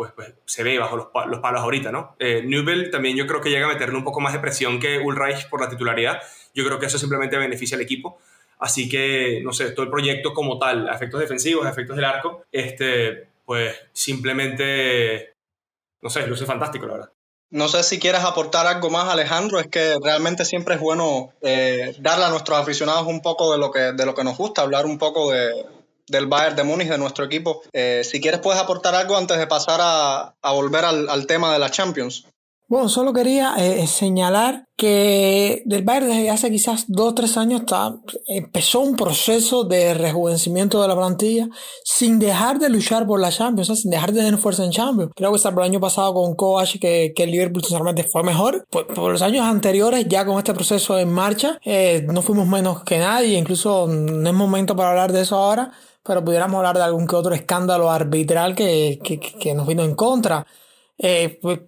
pues, pues, se ve bajo los, los palos ahorita, ¿no? Eh, Newell también yo creo que llega a meterle un poco más de presión que Ulreich por la titularidad, yo creo que eso simplemente beneficia al equipo. Así que, no sé, todo el proyecto como tal, efectos defensivos, efectos del arco, este, pues simplemente, no sé, luce fantástico, la verdad. No sé si quieres aportar algo más, Alejandro. Es que realmente siempre es bueno eh, darle a nuestros aficionados un poco de lo que, de lo que nos gusta, hablar un poco de, del Bayern de Múnich, de nuestro equipo. Eh, si quieres, puedes aportar algo antes de pasar a, a volver al, al, tema de la Champions. Bueno, solo quería eh, señalar que del Bayern desde hace quizás dos o tres años está, empezó un proceso de rejuvenecimiento de la plantilla sin dejar de luchar por la Champions, sin dejar de tener fuerza en Champions. Creo que hasta el año pasado con Kovac que, que el Liverpool sinceramente fue mejor. Por, por, los años anteriores, ya con este proceso en marcha, eh, no fuimos menos que nadie, incluso no es momento para hablar de eso ahora, pero pudiéramos hablar de algún que otro escándalo arbitral que, que, que nos vino en contra. Eh, pues,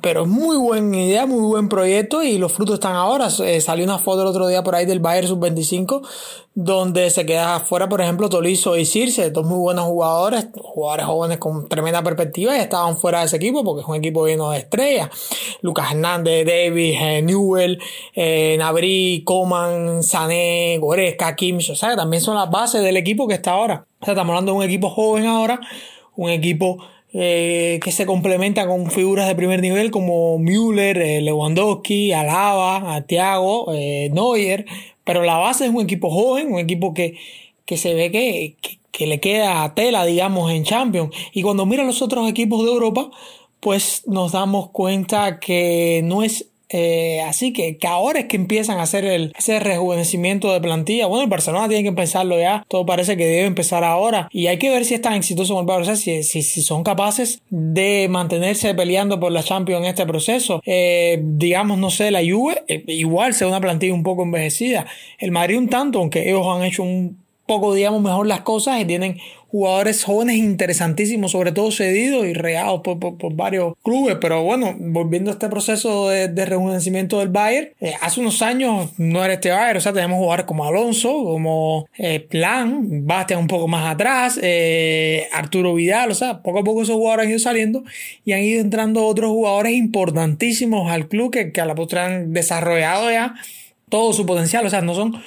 pero es muy buena idea, muy buen proyecto y los frutos están ahora. Eh, salió una foto el otro día por ahí del Bayern Sub-25 donde se queda afuera, por ejemplo, Tolizo y Circe, dos muy buenos jugadores, jugadores jóvenes con tremenda perspectiva y estaban fuera de ese equipo porque es un equipo lleno de estrellas. Lucas Hernández, Davis, eh, Newell, eh, Nabri, Coman, Sané, Goreska, Kimmich, o sea, también son las bases del equipo que está ahora. O sea, estamos hablando de un equipo joven ahora, un equipo eh, que se complementa con figuras de primer nivel como Müller, eh, Lewandowski, Alaba, Thiago, eh, Neuer, pero la base es un equipo joven, un equipo que, que se ve que, que, que, le queda tela, digamos, en Champions. Y cuando mira los otros equipos de Europa, pues nos damos cuenta que no es eh, así que, que ahora es que empiezan a hacer el, ese rejuvenecimiento de plantilla. Bueno, el Barcelona tiene que empezarlo ya. Todo parece que debe empezar ahora. Y hay que ver si están exitosos con el Barcelona, si, si, si, son capaces de mantenerse peleando por la Champions en este proceso. Eh, digamos, no sé, la Juve, eh, igual sea una plantilla un poco envejecida. El Madrid un tanto, aunque ellos han hecho un poco, digamos, mejor las cosas y tienen jugadores jóvenes interesantísimos, sobre todo cedidos y regados por, varios clubes. Pero bueno, volviendo a este proceso de, rejuvenecimiento del Bayern, eh, hace unos años no era este Bayern, o sea, tenemos jugadores como Alonso, como eh, Plan, Bastian un poco más atrás, eh, Arturo Vidal, o sea, poco a poco esos jugadores han ido saliendo y han ido entrando otros jugadores importantísimos al club que, que a la postre han desarrollado ya todo su potencial, o sea, no son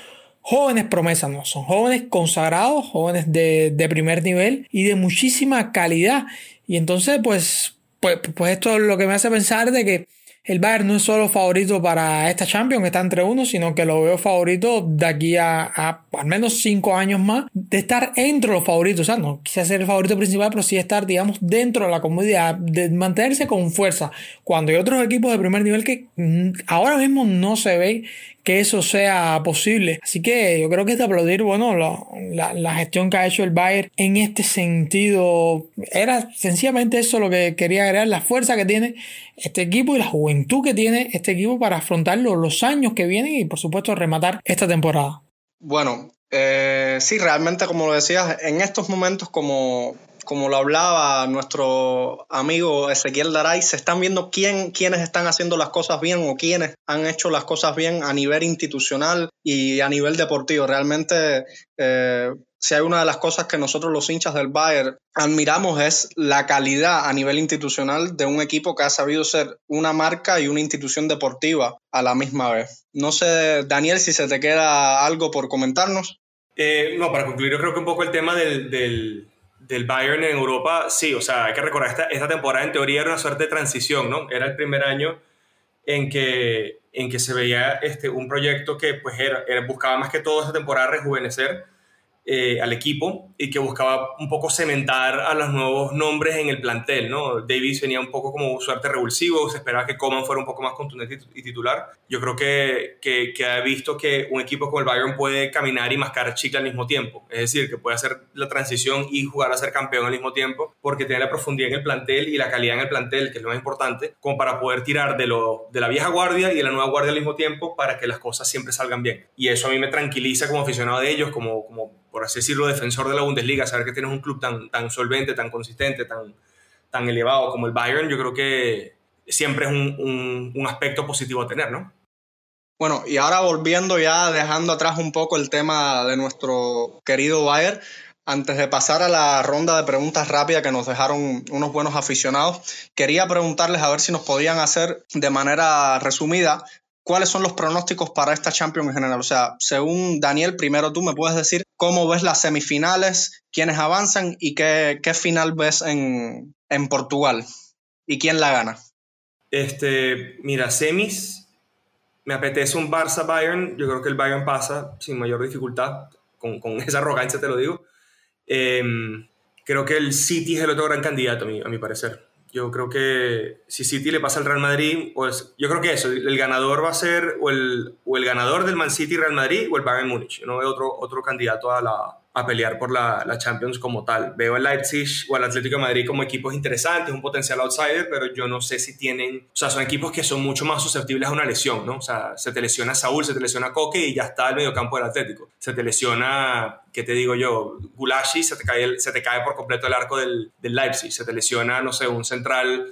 jóvenes promesas, no, son jóvenes consagrados, jóvenes de, de, primer nivel y de muchísima calidad. Y entonces, pues, pues, pues esto es lo que me hace pensar de que el Bayern no es solo favorito para esta Champions, está entre uno, sino que lo veo favorito de aquí a, al menos cinco años más, de estar entre los favoritos. O sea, no quise ser el favorito principal, pero sí estar, digamos, dentro de la comodidad, de mantenerse con fuerza. Cuando hay otros equipos de primer nivel que mm, ahora mismo no se ve que eso sea posible. Así que yo creo que es de aplaudir, bueno, la, la, gestión que ha hecho el Bayern en este sentido. Era sencillamente eso lo que quería agregar, la fuerza que tiene este equipo y la juventud que tiene este equipo para afrontar los, años que vienen y por supuesto rematar esta temporada. Bueno, eh, sí, realmente como lo decías, en estos momentos como como lo hablaba nuestro amigo Ezequiel Daray, se están viendo quién, quiénes están haciendo las cosas bien o quiénes han hecho las cosas bien a nivel institucional y a nivel deportivo. Realmente, eh, si hay una de las cosas que nosotros los hinchas del Bayern admiramos es la calidad a nivel institucional de un equipo que ha sabido ser una marca y una institución deportiva a la misma vez. No sé, Daniel, si se te queda algo por comentarnos. Eh, no, para concluir, yo creo que un poco el tema del del Bayern en Europa, sí, o sea, hay que recordar, esta, esta temporada en teoría era una suerte de transición, ¿no? Era el primer año en que, en que se veía este, un proyecto que pues era, buscaba más que todo esta temporada rejuvenecer eh, al equipo y que buscaba un poco cementar a los nuevos nombres en el plantel, ¿no? Davis venía un poco como suerte revulsivo, se esperaba que Coman fuera un poco más contundente y titular. Yo creo que, que, que ha visto que un equipo como el Bayern puede caminar y mascar chicle al mismo tiempo, es decir, que puede hacer la transición y jugar a ser campeón al mismo tiempo, porque tiene la profundidad en el plantel y la calidad en el plantel, que es lo más importante, como para poder tirar de, lo, de la vieja guardia y de la nueva guardia al mismo tiempo para que las cosas siempre salgan bien. Y eso a mí me tranquiliza como aficionado de ellos, como, como por así decirlo, defensor de la Bundesliga, saber que tienes un club tan, tan solvente, tan consistente, tan, tan elevado como el Bayern, yo creo que siempre es un, un, aspecto positivo a tener, ¿no? Bueno, y ahora volviendo ya, dejando atrás un poco el tema de nuestro querido Bayern, antes de pasar a la ronda de preguntas rápidas que nos dejaron unos buenos aficionados, quería preguntarles a ver si nos podían hacer de manera resumida ¿cuáles son los pronósticos para esta Champions en general? O sea, según Daniel, primero tú me puedes decir cómo ves las semifinales, quiénes avanzan y qué, final ves en, Portugal y quién la gana. Este, mira, semis, me apetece un Barça Bayern. Yo creo que el Bayern pasa sin mayor dificultad, con, <laughs> esa arrogancia te lo digo. Em, creo que el City es el otro gran candidato, a mi parecer. Yo creo que si City le pasa al Real Madrid, pues yo creo que eso, el ganador va a ser o el, o el ganador del Man City Real Madrid o el Bayern Múnich. no veo otro, otro candidato a la, a pelear por la, la, Champions como tal. Veo al Leipzig o al Atlético de Madrid como equipos interesantes, un potencial outsider, pero yo no sé si tienen, o sea, son equipos que son mucho más susceptibles a una lesión, ¿no? O sea, se te lesiona Saúl, se te lesiona Coque y ya está el mediocampo del Atlético. Se te lesiona, ¿qué te digo yo? Gulashi, se te cae, se te cae por completo el arco del, Leipzig. Se te lesiona, no sé, un central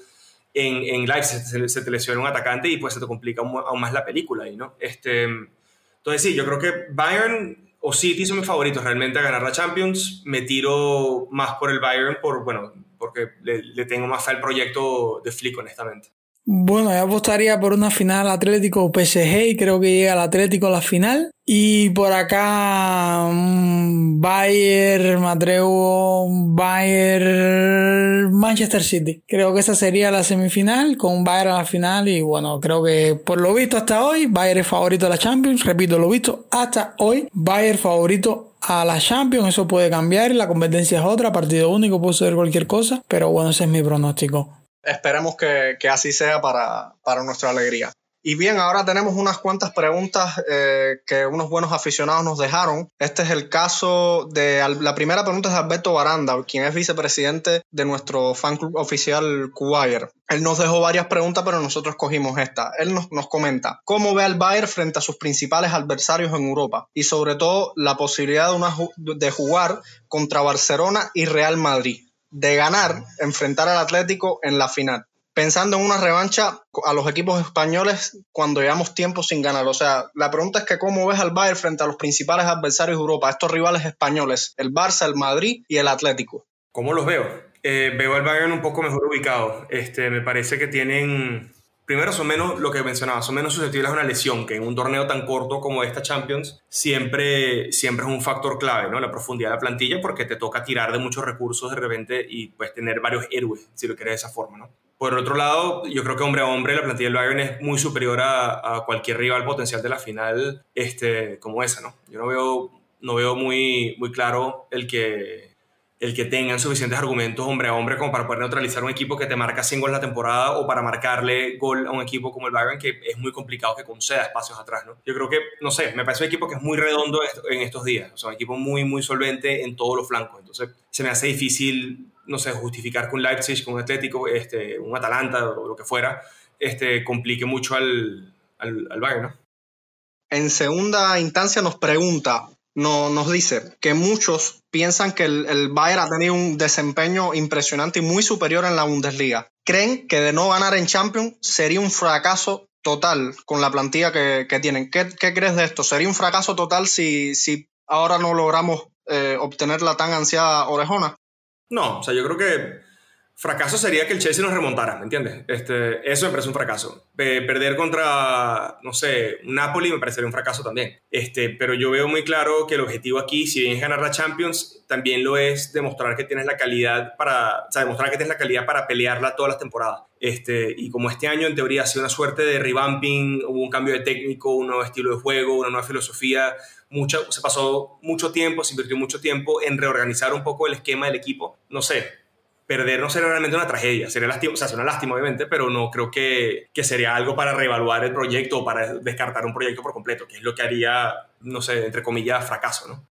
en, en Leipzig, se, se, te lesiona un atacante y pues se te complica aún, más la película ahí, ¿no? Este, entonces sí, yo creo que Bayern o City son mis favoritos realmente a ganar la Champions. Me tiro más por el Bayern, por, bueno, porque le, tengo más fe al proyecto de Flick, honestamente. Bueno, yo apostaría por una final Atlético PSG y creo que llega el Atlético a la final. Y por acá Bayern, Matreo, Bayern, Manchester City. Creo que esa sería la semifinal con Bayern a la final y bueno, creo que por lo visto hasta hoy Bayern es favorito de la Champions. Repito, lo visto hasta hoy Bayern favorito a la Champions. Eso puede cambiar, la competencia es otra, partido único, puede ser cualquier cosa, pero bueno, ese es mi pronóstico. Esperemos que, así sea para, nuestra alegría. Y bien, ahora tenemos unas cuantas preguntas eh, que unos buenos aficionados nos dejaron. Este es el caso de la primera pregunta es de Alberto Baranda, quien es vicepresidente de nuestro fan club oficial Cubayer. Él nos dejó varias preguntas, pero nosotros cogimos esta. Él nos, nos comenta cómo ve al Bayern frente a sus principales adversarios en Europa y sobre todo la posibilidad de jugar contra Barcelona y Real Madrid, de ganar, enfrentar al Atlético en la final pensando en una revancha a los equipos españoles cuando llevamos tiempo sin ganar. O sea, la pregunta es que cómo ves al Bayern frente a los principales adversarios de Europa, estos rivales españoles, el Barça, el Madrid y el Atlético. ¿Cómo los veo? Eh, veo al Bayern un poco mejor ubicado. Este, me parece que tienen, primero son menos, lo que mencionaba, son menos susceptibles a una lesión, que en un torneo tan corto como esta Champions siempre, siempre es un factor clave, ¿no? La profundidad de la plantilla, porque te toca tirar de muchos recursos de repente y puedes tener varios héroes, si lo quieres de esa forma, ¿no? Por otro lado, yo creo que hombre a hombre la plantilla del Bayern es muy superior a, cualquier rival potencial de la final este, como esa, ¿no? Yo no veo, no veo muy, muy claro el que, el que tengan suficientes argumentos hombre a hombre como para poder neutralizar un equipo que te marca 100 goles la temporada o para marcarle gol a un equipo como el Bayern que es muy complicado que conceda espacios atrás, ¿no? Yo creo que, no sé, me parece un equipo que es muy redondo en estos días, o sea, un equipo muy, muy solvente en todos los flancos, entonces se me hace difícil no sé, justificar un Leipzig, con un Atlético, este, un Atalanta o lo que fuera, este, complique mucho al, al, Bayern, ¿no? En segunda instancia nos pregunta, no, nos dice que muchos piensan que el, el, Bayern ha tenido un desempeño impresionante y muy superior en la Bundesliga. ¿Creen que de no ganar en Champions sería un fracaso total con la plantilla que, que tienen? ¿Qué, ¿Qué, crees de esto? ¿Sería un fracaso total si, si ahora no logramos eh, obtener la tan ansiada orejona? No, o sea, yo creo que fracaso sería que el Chelsea nos remontara, ¿me entiendes? Este, eso me parece un fracaso. perder contra, no sé, Napoli me parecería un fracaso también. Este, pero yo veo muy claro que el objetivo aquí, si bien es ganar la Champions, también lo es demostrar que tienes la calidad para, o sea, demostrar que tienes la calidad para pelearla todas las temporadas. Este, y como este año en teoría ha sido una suerte de revamping, hubo un cambio de técnico, un nuevo estilo de juego, una nueva filosofía, mucho, se pasó mucho tiempo, se invirtió mucho tiempo en reorganizar un poco el esquema del equipo. No sé, perder no sería realmente una tragedia, sería lástima, o sea, una lástima obviamente, pero no creo que, que, sería algo para reevaluar el proyecto o para descartar un proyecto por completo, que es lo que haría, no sé, entre comillas, fracaso, ¿no?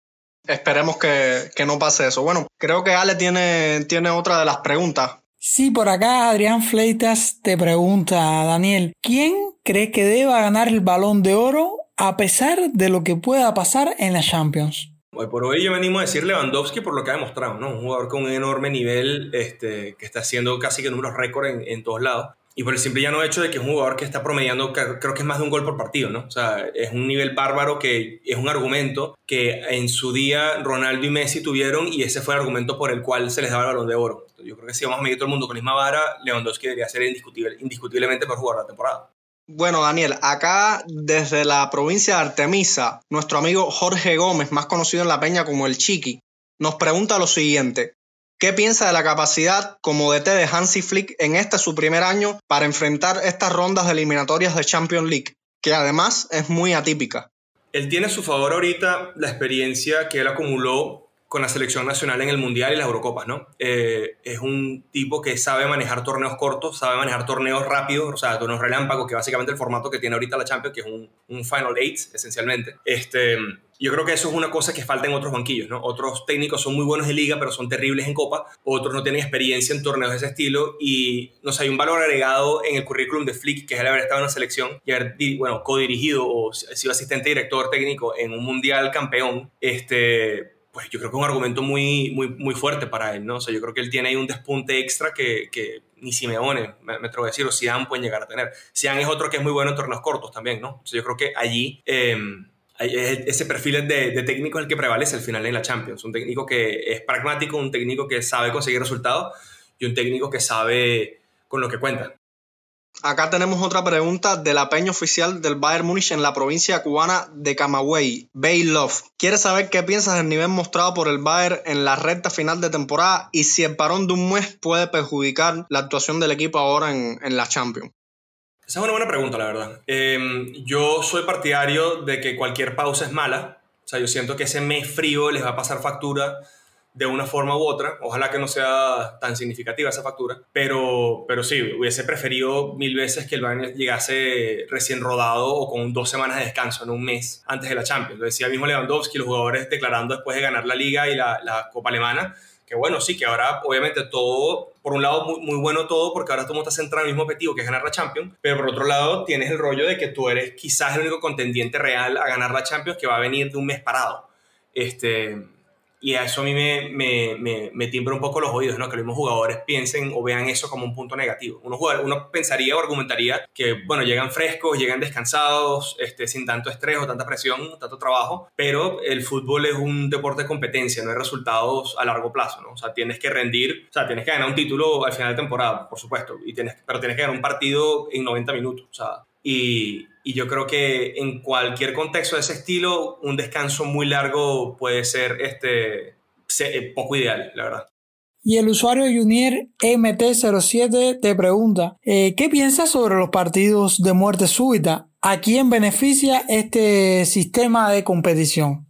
Esperemos que, que no pase eso. Bueno, creo que Ale tiene, tiene otra de las preguntas. Sí, por acá Adrián Fleitas te pregunta, Daniel, ¿quién cree que deba ganar el balón de oro a pesar de lo que pueda pasar en la Champions. Hoy por hoy yo me animo a decir Lewandowski por lo que ha demostrado, ¿no? Un jugador con un enorme nivel este, que está haciendo casi que números récord en, en todos lados. Y por el simple llano hecho de que es un jugador que está promediando, creo que es más de un gol por partido, ¿no? O sea, es un nivel bárbaro que es un argumento que en su día Ronaldo y Messi tuvieron y ese fue el argumento por el cual se les daba el balón de oro. Yo creo que si vamos a medir todo el mundo con la misma vara, Lewandowski debería ser indiscutible, indiscutiblemente por jugar la temporada. Bueno, Daniel, acá desde la provincia de Artemisa, nuestro amigo Jorge Gómez, más conocido en la peña como el Chiqui, nos pregunta lo siguiente. ¿Qué piensa de la capacidad como DT de Hansi Flick en este su primer año para enfrentar estas rondas de eliminatorias de Champions League, que además es muy atípica? Él tiene a su favor ahorita la experiencia que él acumuló con la selección nacional en el Mundial y las Eurocopas, ¿no? Eh, es un tipo que sabe manejar torneos cortos, sabe manejar torneos rápidos, o sea, torneos relámpagos, que básicamente el formato que tiene ahorita la Champions, que es un, un Final Eight, esencialmente. Este, yo creo que eso es una cosa que falta en otros banquillos, ¿no? Otros técnicos son muy buenos en liga, pero son terribles en copa, otros no tienen experiencia en torneos de ese estilo y, no sé, hay un valor agregado en el currículum de Flick, que es el haber estado en una selección y haber, bueno, co-dirigido o sido asistente director técnico en un mundial campeón, este pues yo creo que es un argumento muy, muy, muy fuerte para él, ¿no? O sea, yo creo que él tiene ahí un despunte extra que, que ni Simeone, me, me atrevo a decir, o Zidane pueden llegar a tener. Zidane es otro que es muy bueno en torneos cortos también, ¿no? O sea, yo creo que allí eh, ese perfil de, de, técnico es el que prevalece al final en la Champions. Un técnico que es pragmático, un técnico que sabe conseguir resultados y un técnico que sabe con lo que cuenta. Acá tenemos otra pregunta de la oficial del Bayern Múnich en la provincia cubana de Camagüey, Bay Love. Quiere saber qué piensas del nivel mostrado por el Bayern en la recta final de temporada y si el parón de un mes puede perjudicar la actuación del equipo ahora en, en la Champions. Esa es una buena pregunta, la verdad. Eh, yo soy partidario de que cualquier pausa es mala. O sea, yo siento que ese mes frío les va a pasar factura de una forma u otra. Ojalá que no sea tan significativa esa factura, pero, pero sí, hubiese preferido mil veces que el Bayern llegase recién rodado o con dos semanas de descanso, en un mes antes de la Champions. Lo decía mismo Lewandowski, los jugadores declarando después de ganar la Liga y la, la Copa Alemana, que bueno, sí, que ahora obviamente todo, por un lado muy, muy bueno todo, porque ahora tú no estás centrado en el mismo objetivo que es ganar la Champions, pero por otro lado tienes el rollo de que tú eres quizás el único contendiente real a ganar la Champions que va a venir de un mes parado. Este, y a eso a mí me, me, me, me, timbra un poco los oídos, ¿no? Que los mismos jugadores piensen o vean eso como un punto negativo. Uno, uno pensaría o argumentaría que, bueno, llegan frescos, llegan descansados, este, sin tanto estrés o tanta presión, tanto trabajo, pero el fútbol es un deporte de competencia, no hay resultados a largo plazo, ¿no? O sea, tienes que rendir, o sea, tienes que ganar un título al final de temporada, por supuesto, y tienes, pero tienes que ganar un partido en 90 minutos, o sea, y, y yo creo que en cualquier contexto de ese estilo, un descanso muy largo puede ser este, eh, poco ideal, la verdad. Y el usuario Junior MT07 te pregunta, eh, ¿qué piensas sobre los partidos de muerte súbita? ¿A quién beneficia este sistema de competición?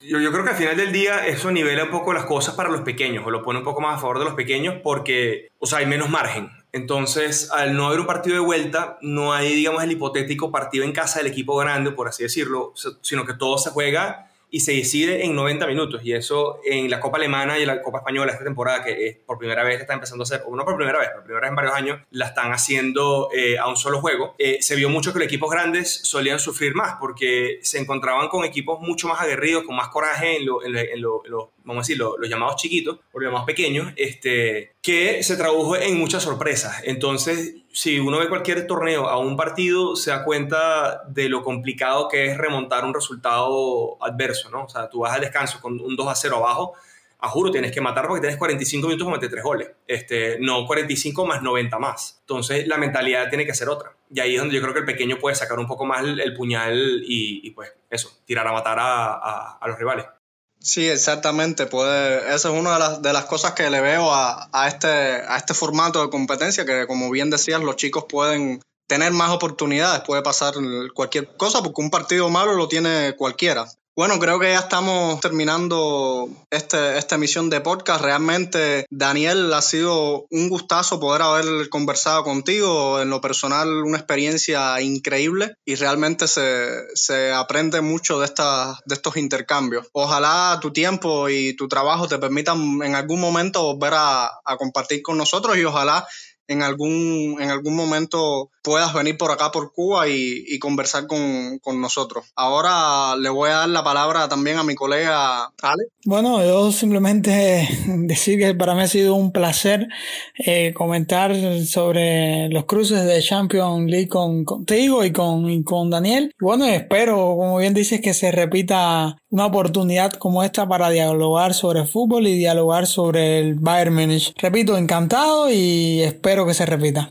Yo, yo, creo que al final del día eso nivela un poco las cosas para los pequeños, o lo pone un poco más a favor de los pequeños porque, o sea, hay menos margen. Entonces, al no haber un partido de vuelta, no hay, digamos, el hipotético partido en casa del equipo grande, por así decirlo, sino que todo se juega y se decide en 90 minutos. Y eso en la Copa Alemana y la Copa Española esta temporada, que es por primera vez está empezando a hacer, o no por primera vez, por primera vez en varios años, la están haciendo eh, a un solo juego. Eh, se vio mucho que los equipos grandes solían sufrir más porque se encontraban con equipos mucho más aguerridos, con más coraje en, lo, en, lo, vamos a decir, los llamados chiquitos, o los llamados pequeños, este, que se tradujo en muchas sorpresas. Entonces, si uno ve cualquier torneo a un partido, se da cuenta de lo complicado que es remontar un resultado adverso, ¿no? O sea, tú vas al descanso con un 2 a 0 abajo, a juro tienes que matar porque tienes 45 minutos para meter 3 goles, este, no 45 más 90 más. Entonces, la mentalidad tiene que ser otra. Y ahí es donde yo creo que el pequeño puede sacar un poco más el, puñal y, pues, eso, tirar a matar a, a los rivales. Sí, exactamente. Puede, esa es una de las, de las cosas que le veo a, a, este, a este formato de competencia, que como bien decías, los chicos pueden tener más oportunidades, puede pasar cualquier cosa, porque un partido malo lo tiene cualquiera. Bueno, creo que ya estamos terminando este, esta emisión de podcast. Realmente, Daniel, ha sido un gustazo poder haber conversado contigo. En lo personal, una experiencia increíble y realmente se, se aprende mucho de, esta, de estos intercambios. Ojalá tu tiempo y tu trabajo te permitan en algún momento volver a, a compartir con nosotros y ojalá en algún, en algún momento puedas venir por acá por Cuba y, conversar con, nosotros. Ahora le voy a dar la palabra también a mi colega Ale. Bueno, yo simplemente <laughs> decir que para mí ha sido un placer eh, comentar sobre los cruces de Champions League con, contigo y con, con Daniel. Bueno, espero, como bien dices, que se repita una oportunidad como esta para dialogar sobre fútbol y dialogar sobre el Bayern Munich. Repito, encantado y espero que se repita.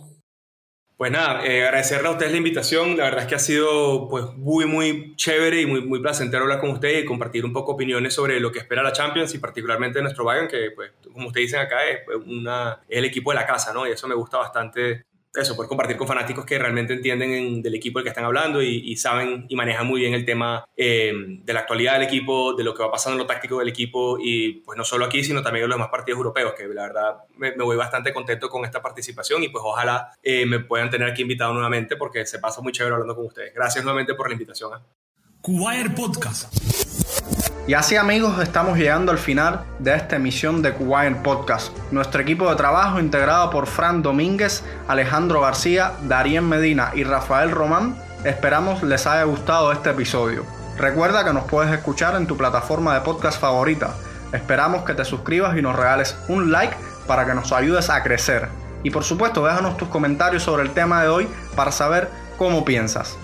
Pues nada, eh, agradecerle a ustedes la invitación. La verdad es que ha sido pues, muy, muy chévere y muy, muy placentero hablar con ustedes y compartir un poco opiniones sobre lo que espera la Champions y particularmente nuestro Bayern, que, pues, como ustedes dicen acá, es, una, es el equipo de la casa, ¿no? Y eso me gusta bastante eso, poder compartir con fanáticos que realmente entienden del equipo del que están hablando y, saben y manejan muy bien el tema eh, de la actualidad del equipo, de lo que va pasando en lo táctico del equipo y pues no solo aquí, sino también en los demás partidos europeos, que la verdad me, voy bastante contento con esta participación y pues ojalá eh, me puedan tener aquí invitado nuevamente porque se pasa muy chévere hablando con ustedes. Gracias nuevamente por la invitación. ¿eh? Podcast. Y así amigos, estamos llegando al final de esta emisión de Kuwait Podcast. Nuestro equipo de trabajo integrado por Fran Domínguez, Alejandro García, Darien Medina y Rafael Román, esperamos les haya gustado este episodio. Recuerda que nos puedes escuchar en tu plataforma de podcast favorita. Esperamos que te suscribas y nos regales un like para que nos ayudes a crecer. Y por supuesto, déjanos tus comentarios sobre el tema de hoy para saber cómo piensas.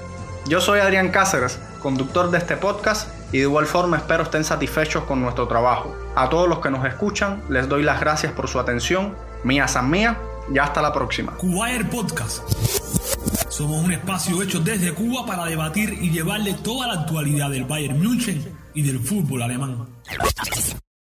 Yo soy Adrián Cáceres, conductor de este podcast y de igual forma espero estén satisfechos con nuestro trabajo. A todos los que nos escuchan les doy las gracias por su atención. Mía San Mía y hasta la próxima. Cubaer Podcast. Somos un espacio hecho desde Cuba para debatir y llevarle toda la actualidad del Bayern München y del fútbol alemán.